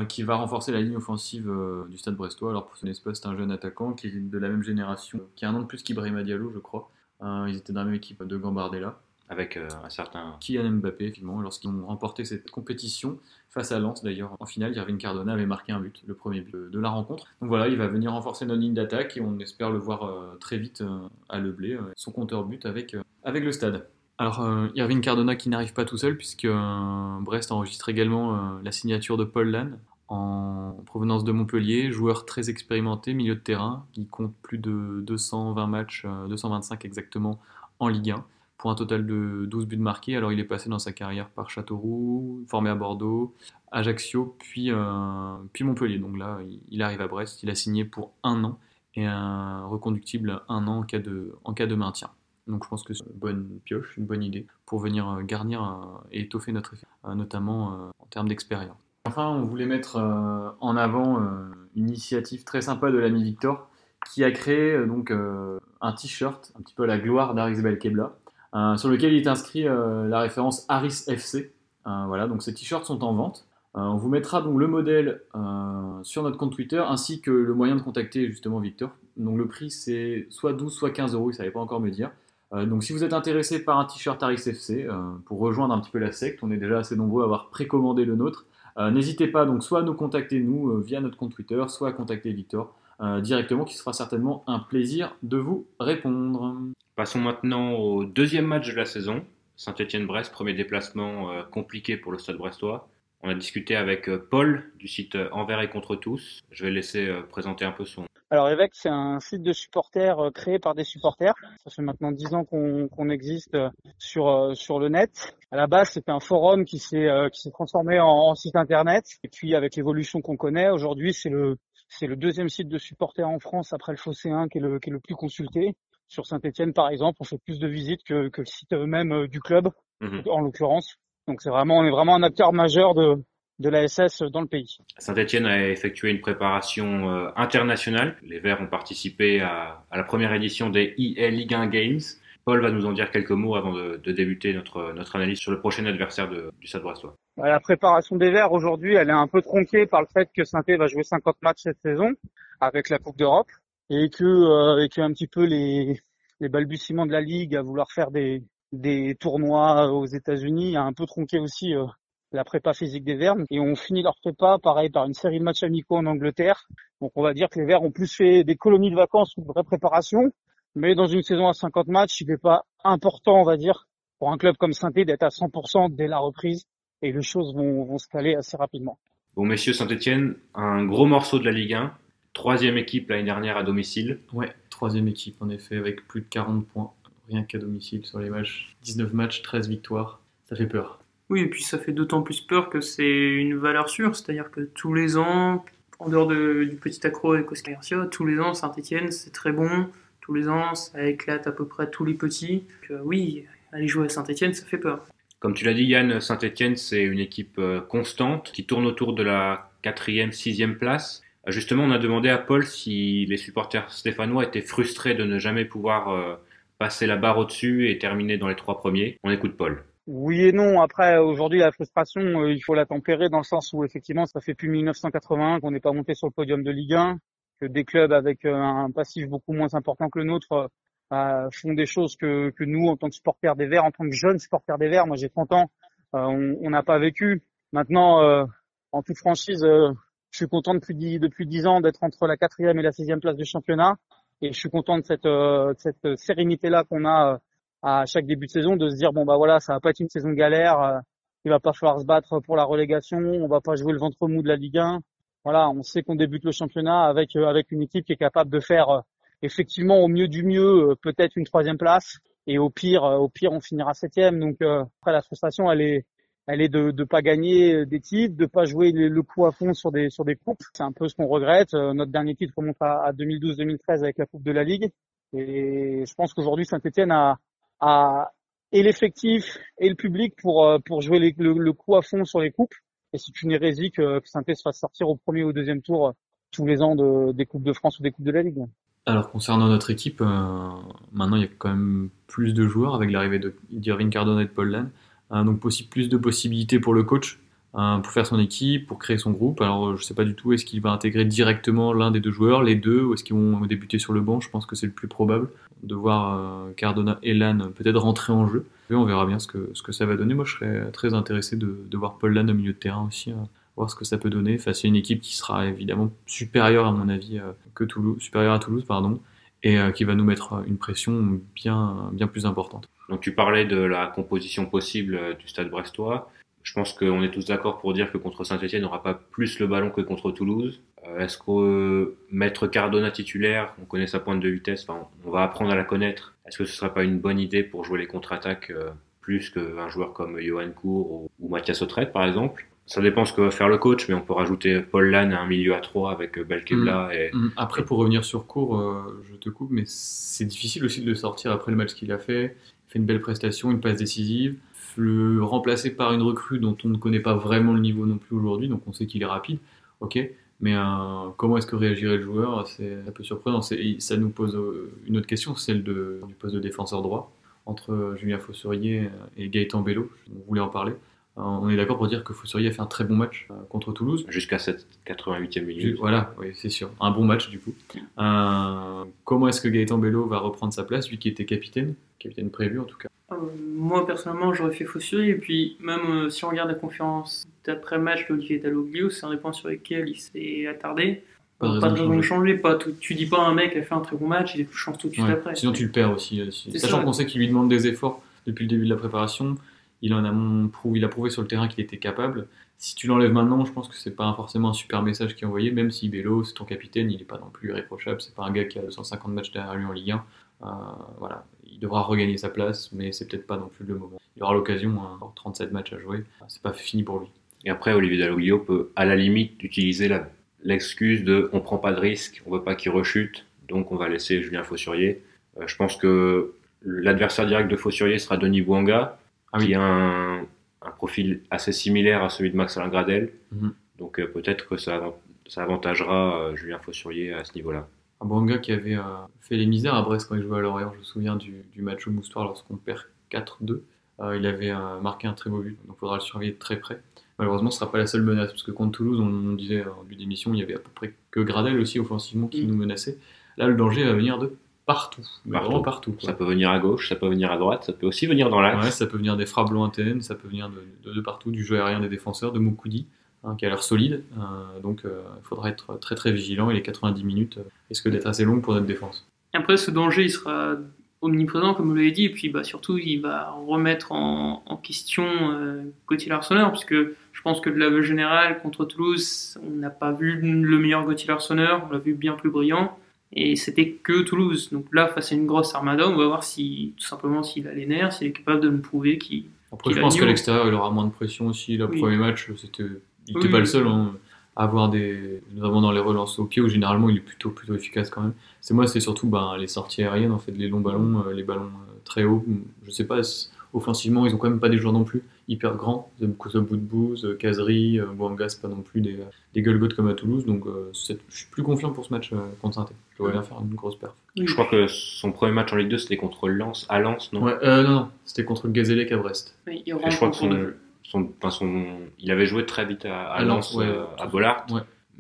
qui va renforcer la ligne offensive du Stade Brestois. Alors pour son espace, c'est un jeune attaquant qui est de la même génération, qui a un an de plus qu'Ibrahima Diallo, je crois. ils étaient dans la même équipe de Gambardella avec euh, un certain Kylian Mbappé, effectivement, lorsqu'ils ont remporté cette compétition face à Lens d'ailleurs. En finale, Irving Cardona avait marqué un but, le premier but de la rencontre. Donc voilà, il va venir renforcer notre ligne d'attaque et on espère le voir euh, très vite euh, à Leblé, son compteur but avec, avec le stade. Alors, Irving Cardona qui n'arrive pas tout seul, puisque Brest enregistre également la signature de Paul Lannes en provenance de Montpellier, joueur très expérimenté, milieu de terrain, qui compte plus de 220 matchs, 225 exactement en Ligue 1 pour un total de 12 buts marqués. Alors il est passé dans sa carrière par Châteauroux, formé à Bordeaux, Ajaccio, puis, euh, puis Montpellier. Donc là, il arrive à Brest, il a signé pour un an et un reconductible un an en cas de, en cas de maintien. Donc je pense que c'est une bonne pioche, une bonne idée pour venir euh, garnir euh, et étoffer notre effet, notamment en termes d'expérience. Enfin, on voulait mettre en avant une initiative très sympa de l'ami Victor qui a créé donc un t-shirt un petit peu à la gloire d'Aris Belkebla sur lequel il est inscrit euh, la référence Harris FC. Euh, voilà, donc ces t-shirts sont en vente. on vous mettra donc le modèle sur notre compte Twitter ainsi que le moyen de contacter justement Victor. Donc le prix c'est soit 12 soit 15 euros, il ne savait pas encore me dire. donc si vous êtes intéressé par un t-shirt Harris FC pour rejoindre un petit peu la secte, on est déjà assez nombreux à avoir précommandé le nôtre. N'hésitez pas donc soit à nous contacter nous via notre compte Twitter, soit à contacter Victor directement, qui sera certainement un plaisir de vous répondre. Passons maintenant au deuxième match de la saison. Saint-Etienne-Brest, premier déplacement euh, compliqué pour le stade brestois. On a discuté avec euh, Paul du site euh, Envers et contre tous. Je vais laisser présenter un peu son. Alors Évêque, c'est un site de supporters créé par des supporters. Ça fait maintenant dix ans qu'on existe sur sur le net. À la base, c'était un forum qui s'est qui s'est transformé en, site internet. Et puis avec l'évolution qu'on connaît, aujourd'hui, c'est le c'est le deuxième site de supporters en France après le Phocéen qui est le qui est le plus consulté sur Saint-Etienne, par exemple, on fait plus de visites que, que le site même euh, du club, mhm. en l'occurrence. Donc c'est vraiment, on est vraiment un acteur majeur de, de la SS dans le pays. Saint-Etienne a effectué une préparation euh, internationale. Les Verts ont participé à, à, la première édition des EA Ligue 1 Games. Paul va nous en dire quelques mots avant de, de débuter notre, notre analyse sur le prochain adversaire de, du Stade Brestois. La préparation des Verts aujourd'hui, elle est un peu tronquée par le fait que saint va jouer 50 matchs cette saison avec la Coupe d'Europe et que euh, et un petit peu les les balbutiements de la ligue à vouloir faire des des tournois aux États-Unis a un peu tronqué aussi euh, la prépa physique des Verts et on finit leur prépa pareil par une série de matchs amicaux en Angleterre. Donc on va dire que les Verts ont plus fait des colonies de vacances de vraie préparation, mais dans une saison à 50 matchs, il n'est pas important, on va dire, pour un club comme Saint-Étienne d'être à 100% dès la reprise et les choses vont, vont se caler assez rapidement. Bon messieurs Saint-Etienne, un gros morceau de la Ligue 1, Troisième équipe l'année dernière à domicile. Ouais, troisième équipe en effet, avec plus de 40 points, rien qu'à domicile sur les matchs. 19 matchs, 13 victoires, ça fait peur. Oui, et puis ça fait d'autant plus peur que c'est une valeur sûre, c'est-à-dire que tous les ans, en dehors du petit accro avec Oscar Garcia, tous les ans Saint-Etienne c'est très bon, tous les ans ça éclate à peu près tous les petits. oui, aller jouer à Saint-Etienne ça fait peur Comme tu l'as dit, Yann, Saint-Etienne, c'est une équipe euh, constante qui tourne autour de la quatrième, sixième place. Euh, justement, on a demandé à Paul si les supporters stéphanois étaient frustrés de ne jamais pouvoir euh, passer la barre au-dessus et terminer dans les trois premiers. On écoute Paul. Oui et non. Après, aujourd'hui, la frustration, il faut la tempérer dans le sens où effectivement, ça fait plus 1981 qu'on n'est pas monté sur le podium de Ligue 1, que des clubs avec un passif beaucoup moins important que le nôtre euh, font des choses que, que nous, en tant que supporters des Verts, en tant que jeunes supporters des Verts, moi j'ai 30 ans, euh, on n'a pas vécu. Maintenant, euh, en toute franchise, je suis content depuis depuis 10 ans d'être entre la quatrième et la sixième place du championnat, et je suis content de cette, cette sérénité-là qu'on a à chaque début de saison, de se dire bon bah voilà, ça va pas être une saison galère, il va pas falloir se battre pour la relégation, on va pas jouer le ventre mou de la Ligue 1. Voilà, on sait qu'on débute le championnat avec avec une équipe qui est capable de faire effectivement au mieux du mieux euh, peut-être une troisième place. Et au pire euh, au pire on finira septième. Donc euh, après la frustration elle est elle est de ne pas gagner des titres, de pas jouer le, coup à fond sur des sur des coupes. C'est un peu ce qu'on regrette. notre dernier titre remonte à, 2012-2013 avec la Coupe de la Ligue. Et je pense qu'aujourd'hui Saint-Etienne a, a et l'effectif et le public pour pour jouer le, coup à fond sur les coupes. Et c'est une hérésie que, que Saint-Etienne se fasse sortir au premier ou au deuxième tour tous les ans de, des coupes de France ou des coupes de la Ligue. Alors concernant notre équipe, euh, maintenant il y a quand même plus de joueurs avec l'arrivée d'Irving Cardona et de Paul Lann. Euh, donc plus de possibilités pour le coach euh, pour faire son équipe, pour créer son groupe. Alors je ne sais pas du tout, est-ce qu'il va intégrer directement l'un des deux joueurs, les deux, ou est-ce qu'ils vont débuter sur le banc? Je pense que c'est le plus probable de voir Cardona et Lann peut-être rentrer en jeu. Et on verra bien ce que, ce que ça va donner. Moi je serais très intéressé de, voir Paul Lann au milieu de terrain aussi voir ce que ça peut donner face à une équipe qui sera évidemment supérieure à mon avis euh, que Toulouse, supérieure à Toulouse pardon, et euh, qui va nous mettre une pression bien bien plus importante. Donc tu parlais de la composition possible euh, du Stade Brestois. Je pense qu'on est tous d'accord pour dire que contre Saint-Etienne, on n'aura pas plus le ballon que contre Toulouse. Est-ce que mettre Cardona titulaire, on connaît sa pointe de vitesse, on va apprendre à la connaître. Est-ce que ce serait pas une bonne idée pour jouer les contre-attaques plus qu'un joueur comme Johan Cour ou, ou Mathias Autrette par exemple? Ça dépend ce que va faire le coach, mais on peut rajouter Paul Lann à un milieu à 3 avec euh, Belkebla. Mm. Et... Mm. Après, pour revenir sur cours, euh, je te coupe, mais c'est difficile aussi de le sortir après le match qu'il a fait. Il fait une belle prestation, une passe décisive. Le remplacer par une recrue dont on ne connaît pas vraiment le niveau non plus aujourd'hui, donc on sait qu'il est rapide, ok. Mais euh, comment est-ce que réagirait le joueur? C'est un peu surprenant. Ça nous pose une autre question, celle de, du poste de défenseur droit entre Julien Fossurier et Gaëtan Bello. On voulait en parler. Euh, on est d'accord pour dire que Foussurier a fait un très bon match euh, contre Toulouse. Jusqu'à cette 88e minute. Voilà, oui, c'est sûr. Un bon match du coup. Euh, comment est-ce que Gaëtan Bello va reprendre sa place, lui qui était capitaine, capitaine prévu en tout cas Moi personnellement, j'aurais fait Foussurier. Et puis, même si on regarde la conférence d'après-match d'Olivier Dalloglio, c'est un des points sur lesquels il s'est attardé. Pas de raison, de changer. Pas tu dis pas à un mec a fait un très bon match, il change tout de suite après. Sinon, tu le perds aussi. Sachant qu'on sait qu'il lui demande des efforts depuis le début de la préparation il en a prouvé, il a prouvé sur le terrain qu'il était capable. Si tu l'enlèves maintenant, je pense que c'est pas forcément un super message qui est envoyé, même si Bello, c'est ton capitaine, il n'est pas non plus irréprochable, c'est pas un gars qui a 250 matchs derrière lui en Ligue 1. Euh, voilà, il devra regagner sa place, mais c'est peut-être pas non plus le moment. Il aura l'occasion, hein, 37 matchs à jouer, c'est pas fini pour lui. Et après, Olivier Dalloglio peut à la limite utiliser l'excuse de on prend pas de risque, on veut pas qu'il rechute, donc on va laisser Julien Fossurier. Euh, je pense que l'adversaire direct de Fossurier sera Denis Bouanga, ah qui a un, profil assez similaire à celui de Max Alain Gradel. Mhm. Donc euh, peut-être que ça, ça avantagera euh, Julien Fossurier à ce niveau-là. Un bon gars qui avait euh, fait les misères à Brest quand il jouait à Lorient. Je me souviens du, match au Moustoir lorsqu'on perd 4-2. il avait marqué un très beau but, donc il faudra le surveiller de très près. Malheureusement, ce ne sera pas la seule menace, parce que contre Toulouse, on, disait en début d'émission, il y avait à peu près que Gradel aussi offensivement qui mm. nous menaçait. Là, le danger va venir de partout. Vraiment partout. Ça peut venir à gauche, ça peut venir à droite, ça peut aussi venir dans l'axe. Ouais, ça peut venir des frappes lointaines, ça peut venir de, de, partout, du jeu aérien des défenseurs, de Moukoudi, hein, qui a l'air solide. Euh, donc euh, il faudra être très très vigilant et les 90 minutes euh, risquent d'être assez longues pour notre défense? Après, ce danger, il sera omniprésent, comme vous l'avez dit, et puis bah, surtout, il va remettre en, question euh, Gauthier Larsonneur, puisque je pense que de l'aveu général contre Toulouse, on n'a pas vu le meilleur Gauthier Larsonneur, on l'a vu bien plus brillant. Et c'était que Toulouse. Donc là, face à une grosse armada, on va voir si, tout simplement, s'il a les nerfs, s'il est capable de nous prouver qu'il. Après, je pense qu'à l'extérieur, il aura moins de pression aussi. Le premier match, c'était, il n'était pas le seul hein, à avoir des. Notamment dans les relances au pied, où généralement il est plutôt, plutôt efficace quand même. C'est moi, c'est surtout ben, les sorties aériennes, en fait, les longs ballons, euh, les ballons euh, très hauts. Je sais pas, offensivement, ils ont quand même pas des joueurs non plus hyper grands. Zemkoso Boudbouz, Kazri, Bouanga, c'est pas non plus des, des comme à Toulouse. Donc je suis plus confiant pour ce match contre saint Je dois bien faire une grosse perf. Je crois que son premier match en Ligue 2, c'était contre Lens, à Lens, non? Ouais, Non, non, c'était contre le Gazélec à Brest. Oui, je crois que son, son, il avait joué très vite à, à, Lens, à Bollard.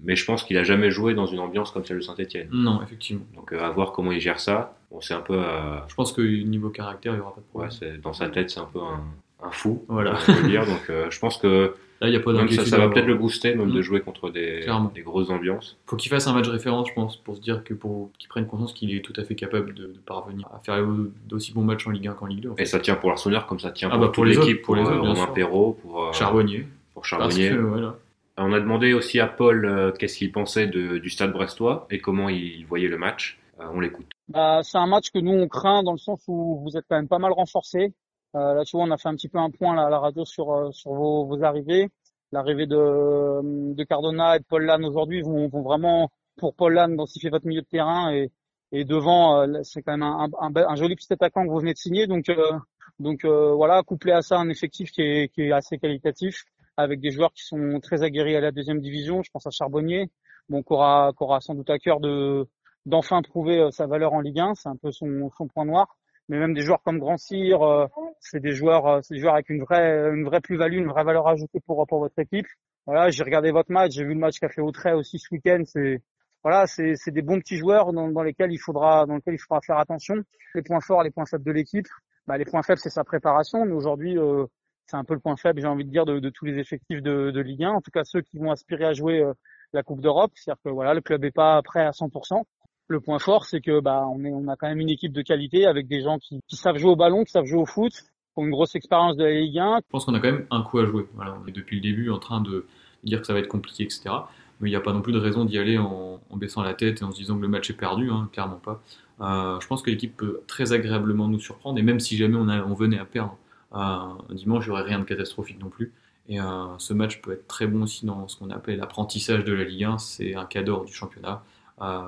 Mais je pense qu'il a jamais joué dans une ambiance comme celle de Saint-Etienne. Non, effectivement. Donc euh, à voir comment il gère ça. Bon, c'est un peu. Euh, je pense que niveau caractère, il n'y aura pas de problème. Ouais, dans sa tête, c'est un peu un, un fou. Voilà. On peut dire. Donc euh, je pense que Là, y a pas même ça, ça va peut-être le booster, même de mm. jouer contre des, des grosses ambiances. Faut qu'il fasse un match référence, je pense, pour se dire que pour qu'il prenne conscience qu'il est tout à fait capable de, parvenir à faire d'aussi bons matchs en Ligue 1 qu'en Ligue 2. Et ça tient pour l'Arsenal comme ça tient ah bah pour, l'équipe, pour, les autres, pour Romain Perrault, pour Charbonnier. Pour Charbonnier. voilà. On a demandé aussi à Paul euh, qu'est-ce qu'il pensait du stade brestois et comment il voyait le match. Euh, on l'écoute. Bah, c'est un match que nous on craint dans le sens où vous êtes quand même pas mal renforcé. Euh, là, tu vois, on a fait un petit peu un point là, à la radio sur sur vos, vos arrivées. L'arrivée de de Cardona et de Paul Lannes aujourd'hui vont, vont, vraiment pour Paul Lannes densifier votre milieu de terrain et et devant c'est quand même un, un, un, joli petit attaquant que vous venez de signer donc donc voilà couplé à ça un effectif qui est qui est assez qualitatif avec des joueurs qui sont très aguerris à la deuxième division. Je pense à Charbonnier, bon, qui aura, aura sans doute à cœur de d'enfin prouver euh, sa valeur en Ligue 1. C'est un peu son, son point noir. Mais même des joueurs comme Grand Cyr, euh, c'est des joueurs, euh, c'est des joueurs avec une vraie, une vraie plus-value, une vraie valeur ajoutée pour pour votre équipe. Voilà, j'ai regardé votre match, j'ai vu le match qu'a fait Autray aussi ce week-end. C'est voilà, c'est des bons petits joueurs dans, dans lesquels il faudra, dans lesquels il faudra faire attention. Les points forts, les points faibles de l'équipe. Bah, les points faibles, c'est sa préparation. Mais aujourd'hui, euh, c'est un peu le point faible, j'ai envie de dire, de, tous les effectifs de, Ligue 1. En tout cas, ceux qui vont aspirer à jouer euh, la Coupe d'Europe. C'est-à-dire que voilà, le club est pas prêt à 100%. Le point fort, c'est que bah on a quand même une équipe de qualité avec des gens qui, savent jouer au ballon, qui savent jouer au foot, qui ont une grosse expérience de la Ligue 1. Je pense qu'on a quand même un coup à jouer. On est depuis le début en train de dire que ça va être compliqué, etc. Mais il n'y a pas non plus de raison d'y aller en, baissant la tête et en se disant que le match est perdu, hein, clairement pas. Euh, je pense que l'équipe peut très agréablement nous surprendre et même si jamais on venait à perdre, un dimanche, il n'y aurait rien de catastrophique non plus. Et euh, ce match peut être très bon aussi dans ce qu'on appelle l'apprentissage de la Ligue 1. C'est un cadeau du championnat. Euh,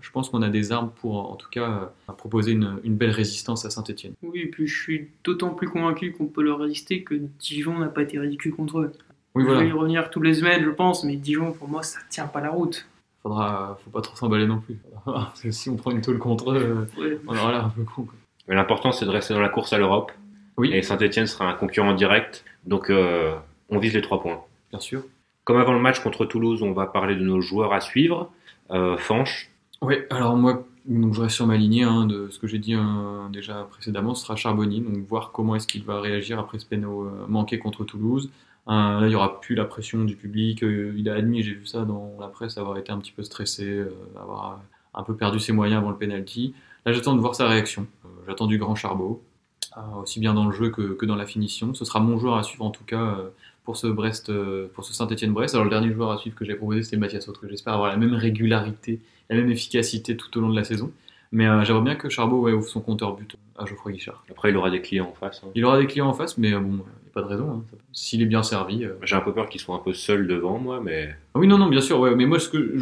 je pense qu'on a des armes pour, en tout cas, euh, proposer une, belle résistance à Saint-Etienne. Oui, et puis je suis d'autant plus convaincu qu'on peut leur résister que Dijon n'a pas été ridicule contre eux. Oui, voilà. Je vais y revenir tous les semaines, je pense, mais Dijon, pour moi, ça tient pas la route. Faudra, faut pas trop s'emballer non plus. Parce que si on prend une tôle contre eux, on aura l'air un peu con. Mais l'important, c'est de rester dans la course à l'Europe. Oui. Et Saint-Etienne sera un concurrent direct. Donc euh, on vise les trois points. Bien sûr. Comme avant le match contre Toulouse, on va parler de nos joueurs à suivre. Euh, Fanche. Oui, alors moi, donc je reste sur ma lignée hein, de ce que j'ai dit hein, déjà précédemment, ce sera Charbonnier, donc voir comment est-ce qu'il va réagir après ce péno euh, manqué contre Toulouse. là, il n'y aura plus la pression du public. il a admis, j'ai vu ça dans la presse, avoir été un petit peu stressé, avoir un peu perdu ses moyens avant le penalty. Là, j'attends de voir sa réaction. j'attends du grand Charbot. Aussi bien dans le jeu que, que, dans la finition. Ce sera mon joueur à suivre en tout cas euh, pour ce Brest, euh, pour ce Saint-Etienne-Brest. Alors le dernier joueur à suivre que j'ai proposé c'était Mathias Autre, j'espère avoir la même régularité, la même efficacité tout au long de la saison. Mais j'aimerais bien que Charbot ouais, ouvre son compteur but à Geoffroy Guichard. Après il aura des clients en face. Hein. Il aura des clients en face, mais bon, pas de raison. Hein. S'il est bien servi. Euh. J'ai un peu peur qu'il soit un peu seul devant moi, mais. Ah oui, non, non, bien sûr, ouais. Mais moi, ce que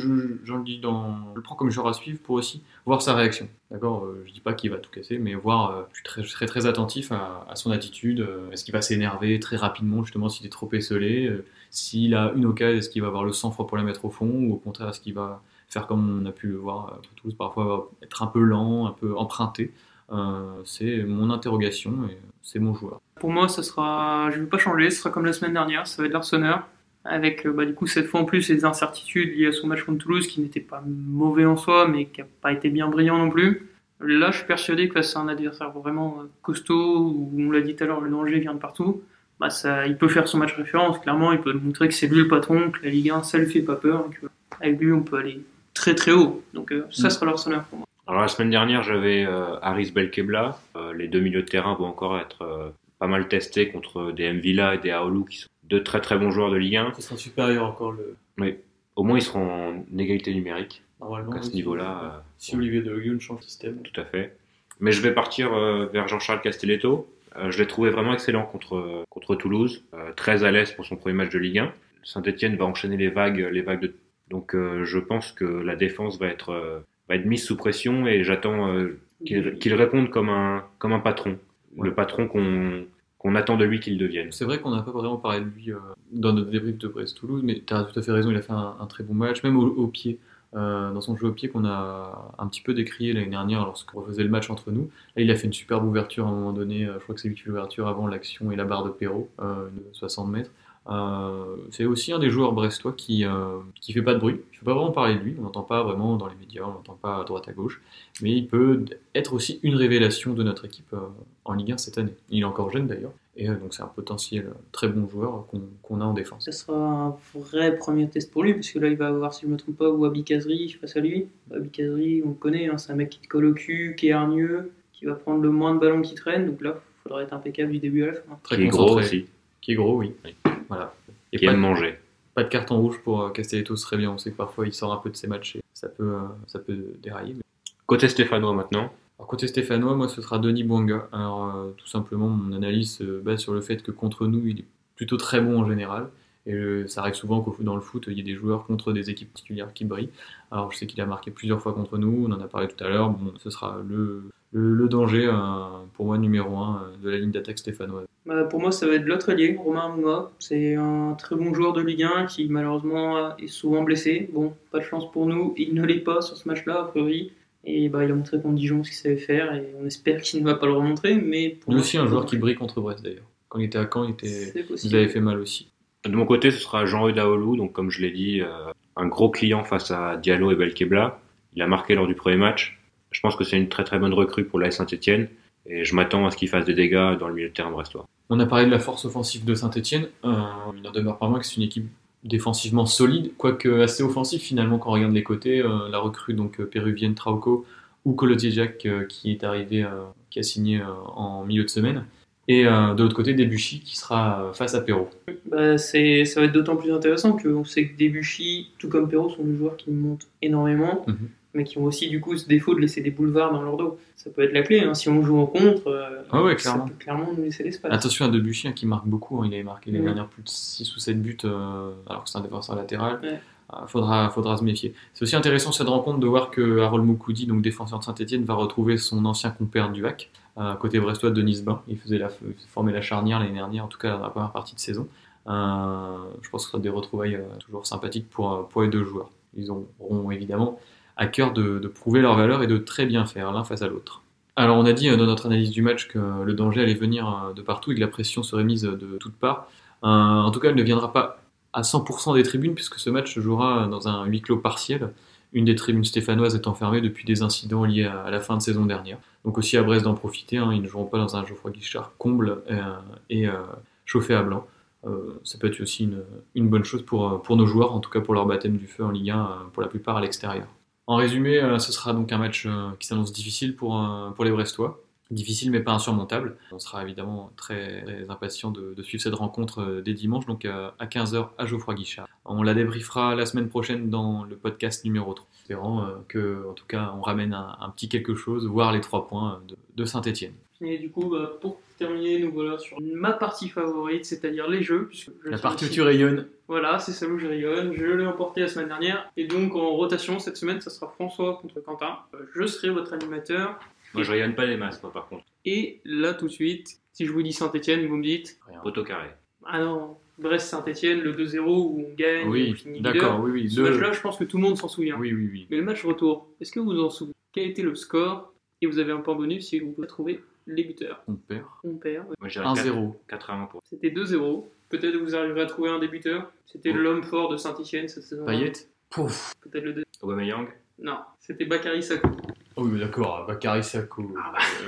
j'en dis dans. Je le prends comme joueur à suivre pour aussi voir sa réaction. D'accord euh, Je dis pas qu'il va tout casser, mais voir. Euh, je, très, serai très attentif à, son attitude. est-ce qu'il va s'énerver très rapidement, justement, s'il est trop esselé S'il a une occasion, est-ce qu'il va avoir le sang-froid pour la mettre au fond Ou au contraire, est-ce qu'il va faire comme on a pu le voir tous, parfois être un peu lent, un peu emprunté C'est mon interrogation et c'est mon joueur. Pour moi, ça sera, je ne vais pas changer, ce sera comme la semaine dernière, ça va être l'Arseneur, avec euh, bah, du coup cette fois en plus les incertitudes liées à son match contre Toulouse, qui n'était pas mauvais en soi, mais qui n'a pas été bien brillant non plus. Là, je suis persuadé que c'est un adversaire vraiment euh, costaud, où on l'a dit tout à l'heure, le danger vient de partout. Bah, ça, il peut faire son match référence, clairement, il peut montrer que c'est lui le patron, que la Ligue 1, ça lui fait pas peur, et qu'avec lui, on peut aller très très haut. Donc euh, ça mm. sera l'Arseneur pour moi. Alors la semaine dernière, j'avais Haris Belkebla. les deux milieux de terrain vont encore être pas mal testé contre des Mvila et des Aolu qui sont deux très très bons joueurs de Ligue 1. Ça sera supérieur encore le. Oui, au moins ils seront en égalité numérique. Normalement. à ce niveau-là. Euh, si Olivier de Lyon change de système. Tout à fait. Mais je vais partir euh, vers Jean-Charles Castelletto. Euh, je l'ai trouvé vraiment excellent contre, contre Toulouse, très à l'aise pour son premier match de Ligue 1. Saint-Etienne va enchaîner les vagues, les vagues de. Donc je pense que la défense va être, va être mise sous pression et j'attends qu'il réponde comme un, comme un patron le patron qu'on qu'on attend de lui qu'il devienne. C'est vrai qu'on n'a pas vraiment parlé de lui euh, dans notre débrief de Brest-Toulouse, mais tu as tout à fait raison, il a fait un, un très bon match, même au, au pied. Euh, dans son jeu au pied qu'on a un petit peu décrié l'année dernière lorsqu'on faisait le match entre nous. Là, il a fait une superbe ouverture à un moment donné. euh, Je crois que c'est lui qui fait l'ouverture avant l'action et la barre de Perrault, euh, de 60 mètres. Euh, c'est aussi un des joueurs brestois qui euh, qui fait pas de bruit. Je ne peux pas vraiment parler de lui. On n'entend pas vraiment dans les médias, on n'entend pas à droite à gauche. Mais il peut être aussi une révélation de notre équipe euh, en Ligue 1 cette année. Il est encore jeune d'ailleurs. Et euh, donc c'est un potentiel très bon joueur qu'on a en défense. Ce sera un vrai premier test pour lui, parce que là, il va avoir, si je me trompe pas, Wabi Kazri face à lui. Wabi Kazri, on le connaît, hein, c'est un mec qui te colle au cul, qui est hargneux, qui va prendre le moins de ballons qui traîne. Donc là, il faudra être impeccable du début à la fin. Très qui est gros aussi, Qui est gros, oui. Oui. Voilà. Et qui pas, aime manger. pas de carton rouge pour euh, Castelletto ce serait bien. On sait que parfois il sort un peu de ses matchs et ça peut, euh, ça peut dérailler. mais- Côté stéphanois maintenant, Alors, côté stéphanois, moi ce sera Denis Bouanga. Alors euh, tout simplement, mon analyse se base sur le fait que contre nous, il est plutôt très bon en général. Et euh, ça arrive souvent qu'au foot- dans le foot, il y a des joueurs contre des équipes particulières qui brillent. Alors je sais qu'il a marqué plusieurs fois contre nous, on en a parlé tout à l'heure. Bon, ce sera le, le, le danger euh, pour moi numéro un euh, de la ligne d'attaque stéphanoise. Bah, pour moi, ça va être l'autre allié, Romain Mouma. C'est un très bon joueur de Ligue 1 qui, malheureusement, est souvent blessé. Bon, pas de chance pour nous. Il ne l'est pas sur ce match-là, a priori. Et bah, il a montré contre Dijon ce qu'il savait faire. Et on espère qu'il ne va pas le remontrer. Mais pour moi, aussi un joueur qui brille contre Brest d'ailleurs. Quand il était à Caen, il était... C'est il possible. nous avait fait mal aussi. de mon côté, ce sera Jean Daolou, donc comme je l'ai dit, euh, un gros client face à Diallo et Belkebla. Il a marqué lors du premier match. Je pense que c'est une très très bonne recrue pour la Saint-Etienne et je m'attends à ce qu'il fasse des dégâts dans le milieu de terrain brestois. On a parlé de la force offensive de Saint-Etienne. il n'en demeure pas moins que c'est une équipe défensivement solide, quoique assez offensive finalement quand on regarde les côtés. Euh, la recrue donc euh, péruvienne Trauco ou Colottijac euh, qui est arrivé, euh, qui a signé euh, en milieu de semaine. Et euh, de l'autre côté, Debuchy qui sera euh, face à Perrault. Bah, c'est, ça va être d'autant plus intéressant qu'on sait que Debuchy, tout comme Perrault, sont des joueurs qui montent énormément, Mhm. Mais qui ont aussi du coup ce défaut de laisser des boulevards dans leur dos. Ça peut être la clé, hein. si on joue en contre, euh, Ah ouais, ça clairement. peut clairement nous laisser l'espace. Attention à Debuchy hein, qui marque beaucoup. hein. Il avait marqué l'année Mhm. dernière plus de 6 ou 7 buts euh, alors que c'est un défenseur latéral. Ouais. Euh, faudra, faudra se méfier. C'est aussi intéressant cette rencontre de voir que Harold Moukoudi, donc défenseur de Saint-Etienne, va retrouver son ancien compère Duvac, euh, côté brestois de Denis Bain. Il faisait la, il formait la charnière l'année dernière, en tout cas dans la première partie de saison. Euh, je pense que ce sera des retrouvailles toujours sympathiques pour, pour les deux joueurs. Ils auront évidemment à cœur de, prouver leur valeur et de très bien faire l'un face à l'autre. Alors on a dit euh, dans notre analyse du match que le danger allait venir euh, de partout et que la pression serait mise de toutes parts. Euh, en tout cas, elle ne viendra pas à 100% des tribunes puisque ce match se jouera dans un huis clos partiel. Une des tribunes stéphanoises est enfermée depuis des incidents liés à, la fin de saison dernière. Donc aussi à Brest d'en profiter, hein, ils ne joueront pas dans un Geoffroy Guichard comble et chauffé à blanc. Ça peut être aussi une, bonne chose pour, pour nos joueurs, en tout cas pour leur baptême du feu en Ligue 1, euh, pour la plupart à l'extérieur. En résumé, euh, ce sera donc un match euh, qui s'annonce difficile pour, euh, pour les Brestois. Difficile mais pas insurmontable. On sera évidemment très, très impatient de, suivre cette rencontre dès dimanche, donc à 15h à Geoffroy Guichard. On la débriefera la semaine prochaine dans le podcast numéro 3. Espérant que, en tout cas, on ramène un, petit quelque chose, voire les trois points de, de Saint-Etienne. Et du coup, bah, pour terminer, nous voilà sur ma partie favorite, c'est-à-dire les jeux. Puisque je La partie où tu rayonnes. Voilà, c'est celle où je rayonne. Je l'ai emporté la semaine dernière. Et donc, en rotation, cette semaine, ça sera François contre Quentin. Euh, Je serai votre animateur. Moi, je rayonne pas les masses, moi, par contre. Et là, tout de suite, si je vous dis Saint-Etienne, vous me dites Rien. Poteau carré. Ah non, Brest-Saint-Etienne, le 2-0 où on gagne, on Oui, finit d'accord, oui, oui. Ce le- match-là, je pense que tout le monde s'en souvient. Oui, oui, oui. Mais le match retour, est-ce que vous vous en souvenez? Quel a été le score? Et vous avez un point bonus si vous pouvez trouver les buteurs. On perd. On perd. Moi, je dirais 1-0. 4 à 1 pour. C'était 2-0. Peut-être que vous arriverez à trouver un des buteurs. C'était Oh. l'homme fort de Saint-Etienne cette saison. Payet Pouf. Peut-être le 2. Aubameyang. Non, c'était Bakary Sakou. Oh oui, d'accord, Bakary Sako.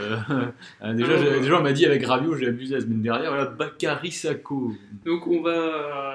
Euh, euh, déjà, Ah, j'ai- ouais. déjà, on m'a dit avec Rabiot, j'ai abusé la semaine dernière. Voilà, Bakary Sako. Donc on va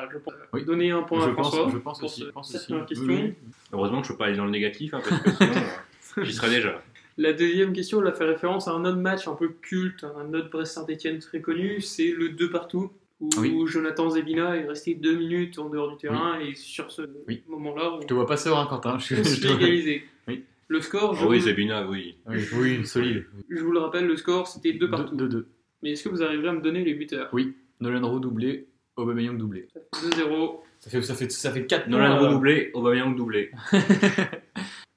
euh, je pense, Oui. donner un point Je à pense, François je pense pour aussi. ce- je pense cette aussi. première question. Oui, oui. Heureusement que je peux pas aller dans le négatif, hein, parce que sinon, euh, j'y serais déjà. La deuxième question, elle a fait référence à un autre match un peu culte, un autre Brest-Saint-Etienne très connu, c'est le 2 partout, où Oui. Jonathan Zebina est resté deux minutes en dehors du terrain, et sur ce Oui. moment-là, on, Je te vois pas serein, Quentin. Je, égaliser. Oui. Le score, je, Ah oui, vous, Zebina, oui. Oui, oui, solide. je vous le rappelle, le score c'était 2 partout. 2-2. Mais est-ce que vous arriverez à me donner les buteurs? Nolan Rowe doublé, Aubameyang doublé. Ça fait 2-0. Ça fait, ça fait, ça fait 4 Nolan Roux doublé, Aubameyang doublé.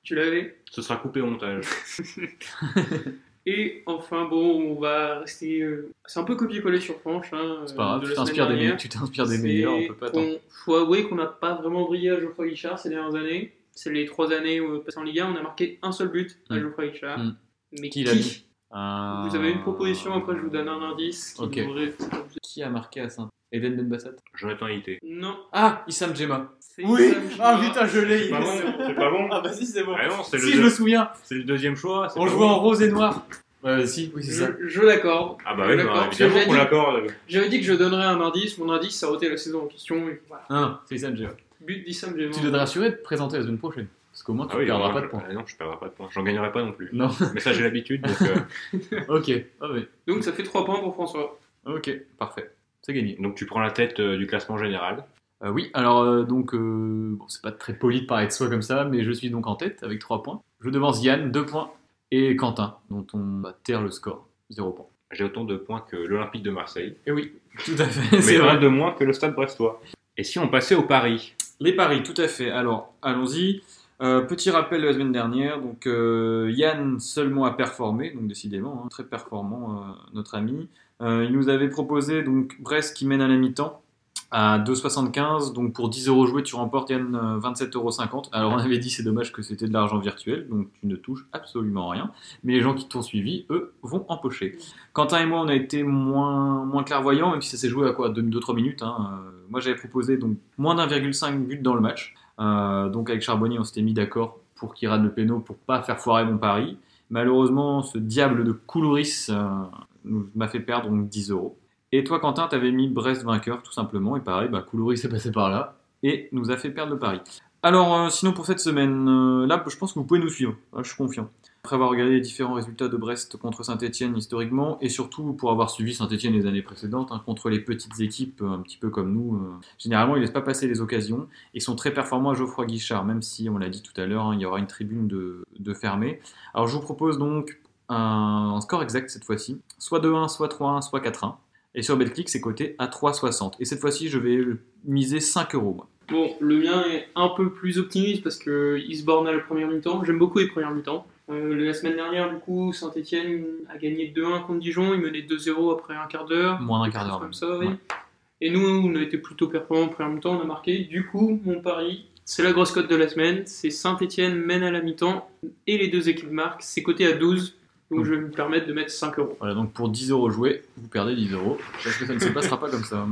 Tu l'avais Ce sera coupé au montage. Et enfin, bon, on va rester. euh, c'est un peu copier-coller sur Franche. Hein, C'est pas euh, grave, tu t'inspires des, dernière. me- tu t'inspires des meilleurs, on peut pas attendre. faut avouer qu'on n'a pas vraiment brillé à Geoffroy Guichard ces dernières années. C'est les trois années où on est passé en Ligue 1, on a marqué un seul but à Mm. Geoffroy Guichard. Mm. Mais Qui qui, l'a mis. Vous avez une proposition, après je vous donne un indice. Qui Ok. devrait- Qui a marqué à Saint Eden Benbassat Jonathan Haïté. Non. Ah, Issam Djema. c'est Oui Issam Ah Chima. putain, je l'ai C'est pas bon C'est pas bon Ah bah si, c'est bon. Ah non, c'est Si, le, je deux- me souviens. c'est le deuxième choix. c'est On pas jouait bon. en rose et noir. Euh, si, oui, c'est ça. Je, je l'accorde. Ah bah Je oui, l'accorde, bah, parce que évidemment j'avais qu'on dit- l'accorde. J'avais dit que je donnerais un indice. Mon indice, ça a ôté la saison en question. Et voilà. Non, non, c'est Issam Djema. But d'Issam Djema. Tu dois te rassurer de te présenter la semaine prochaine. Parce qu'au moins, tu Ah oui, perdras pas de points. ah non, je perdrai pas de points. J'en gagnerai pas non plus. Non, Mais ça, j'ai l'habitude. Donc, euh, ok. Ah oui. Donc ça fait 3 points pour François. Ok, parfait. C'est gagné. donc tu prends la tête euh, du classement général. Euh, oui, alors euh, donc, bon, c'est pas très poli de parler de soi comme ça, mais je suis donc en tête avec 3 points. Je devance Yann, 2 points, et Quentin, dont on va taire le score, 0 points. J'ai autant de points que l'Olympique de Marseille. Et oui, tout à fait, Mais c'est vrai. de moins que le Stade Brestois. Et si on passait au Paris? Les paris, tout à fait. Alors, allons-y. Euh, petit rappel de la semaine dernière, donc euh, Yann seulement a performé, donc décidément, hein, très performant euh, notre ami. Euh, il nous avait proposé donc Brest qui mène à la mi-temps à 2,75, donc pour 10 euros joués tu remportes Yann euh, 27,50 euros. Alors on avait dit c'est dommage que c'était de l'argent virtuel, donc tu ne touches absolument rien. Mais les gens qui t'ont suivi, eux, vont empocher. Quentin et moi on a été moins, moins clairvoyants, même si ça s'est joué à quoi 2-3 minutes. hein. Euh, moi j'avais proposé donc moins d'1,5 but dans le match. Euh, donc avec Charbonnier, on s'était mis d'accord pour qu'il rate le péno pour pas faire foirer mon pari. Malheureusement, ce diable de Koulouris euh, nous- m'a fait perdre donc 10 euros. Et toi, Quentin, t'avais mis Brest vainqueur tout simplement. Et pareil, bah, Koulouris est passé par là et nous a fait perdre le pari. Alors, euh, sinon pour cette semaine, euh, là, je pense que vous pouvez nous suivre. Je suis confiant. Après avoir regardé les différents résultats de Brest contre Saint-Etienne historiquement, et surtout pour avoir suivi Saint-Etienne les années précédentes, hein, contre les petites équipes euh, un petit peu comme nous, généralement ils laissent pas passer les occasions. Ils sont très performants à Geoffroy Guichard, même si, on l'a dit tout à l'heure, hein, il y aura une tribune de, de. Alors je vous propose donc un, score exact cette fois-ci, soit 2-1, soit 3-1, soit 4-1. Et sur BetClick, c'est coté à 3,60. Et cette fois-ci, je vais miser 5 euros. moi. Bon, le mien est un peu plus optimiste parce que il se borne à la première mi-temps. J'aime beaucoup les premières mi-temps. Euh, la semaine dernière, du coup, Saint-Etienne a gagné 2-1 contre Dijon. Il menait 2-0 après un quart d'heure. Moins d'un quart d'heure. Comme ça, oui. Ouais. Et nous, on a été plutôt performants en première mi-temps. On a marqué. Du coup, mon pari, c'est la grosse cote de la semaine. C'est Saint-Etienne mène à la mi-temps et les deux équipes marquent. C'est coté à 12. Donc je vais me permettre de mettre 5 euros. Voilà, donc pour 10 euros joués, vous perdez 10 euros. Parce que ça ne se passera pas comme ça.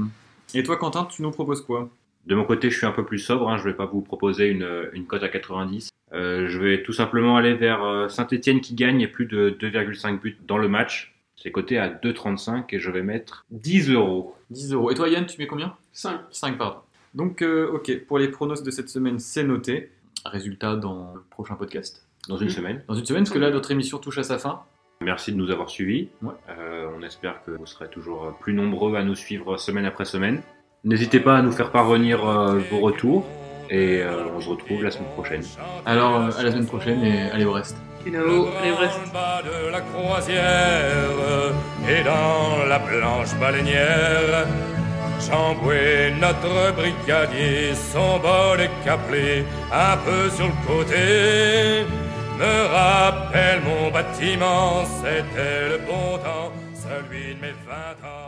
Et toi, Quentin, tu nous proposes quoi? De mon côté, je suis un peu plus sobre. Hein. Je vais pas vous proposer une, une cote à 90. Euh, je vais tout simplement aller vers euh, Saint-Etienne qui gagne et plus de 2,5 buts dans le match. C'est coté à 2,35 et je vais mettre 10 euros. 10 euros. Et toi, Yann, tu mets combien? 5. 5, pardon. Donc, euh, ok, pour les pronos de cette semaine, c'est noté. Résultat dans le prochain podcast. Dans une Mhm. semaine. Dans une semaine, parce que là, notre émission touche à sa fin. Merci de nous avoir suivis. Ouais. Euh, on espère que vous serez toujours plus nombreux à nous suivre semaine après semaine. N'hésitez pas à nous faire parvenir euh, vos retours et euh, on se retrouve la semaine prochaine. Alors, euh, à la semaine prochaine et allez au reste. Dynamo, allez, Brest. Dans le bas de la croisière et dans la blanche baleinière, Chamboué, notre brigadier, son bol est caplé un peu sur le côté, me rappelle mon bâtiment, c'était le bon temps, celui de mes vingt ans.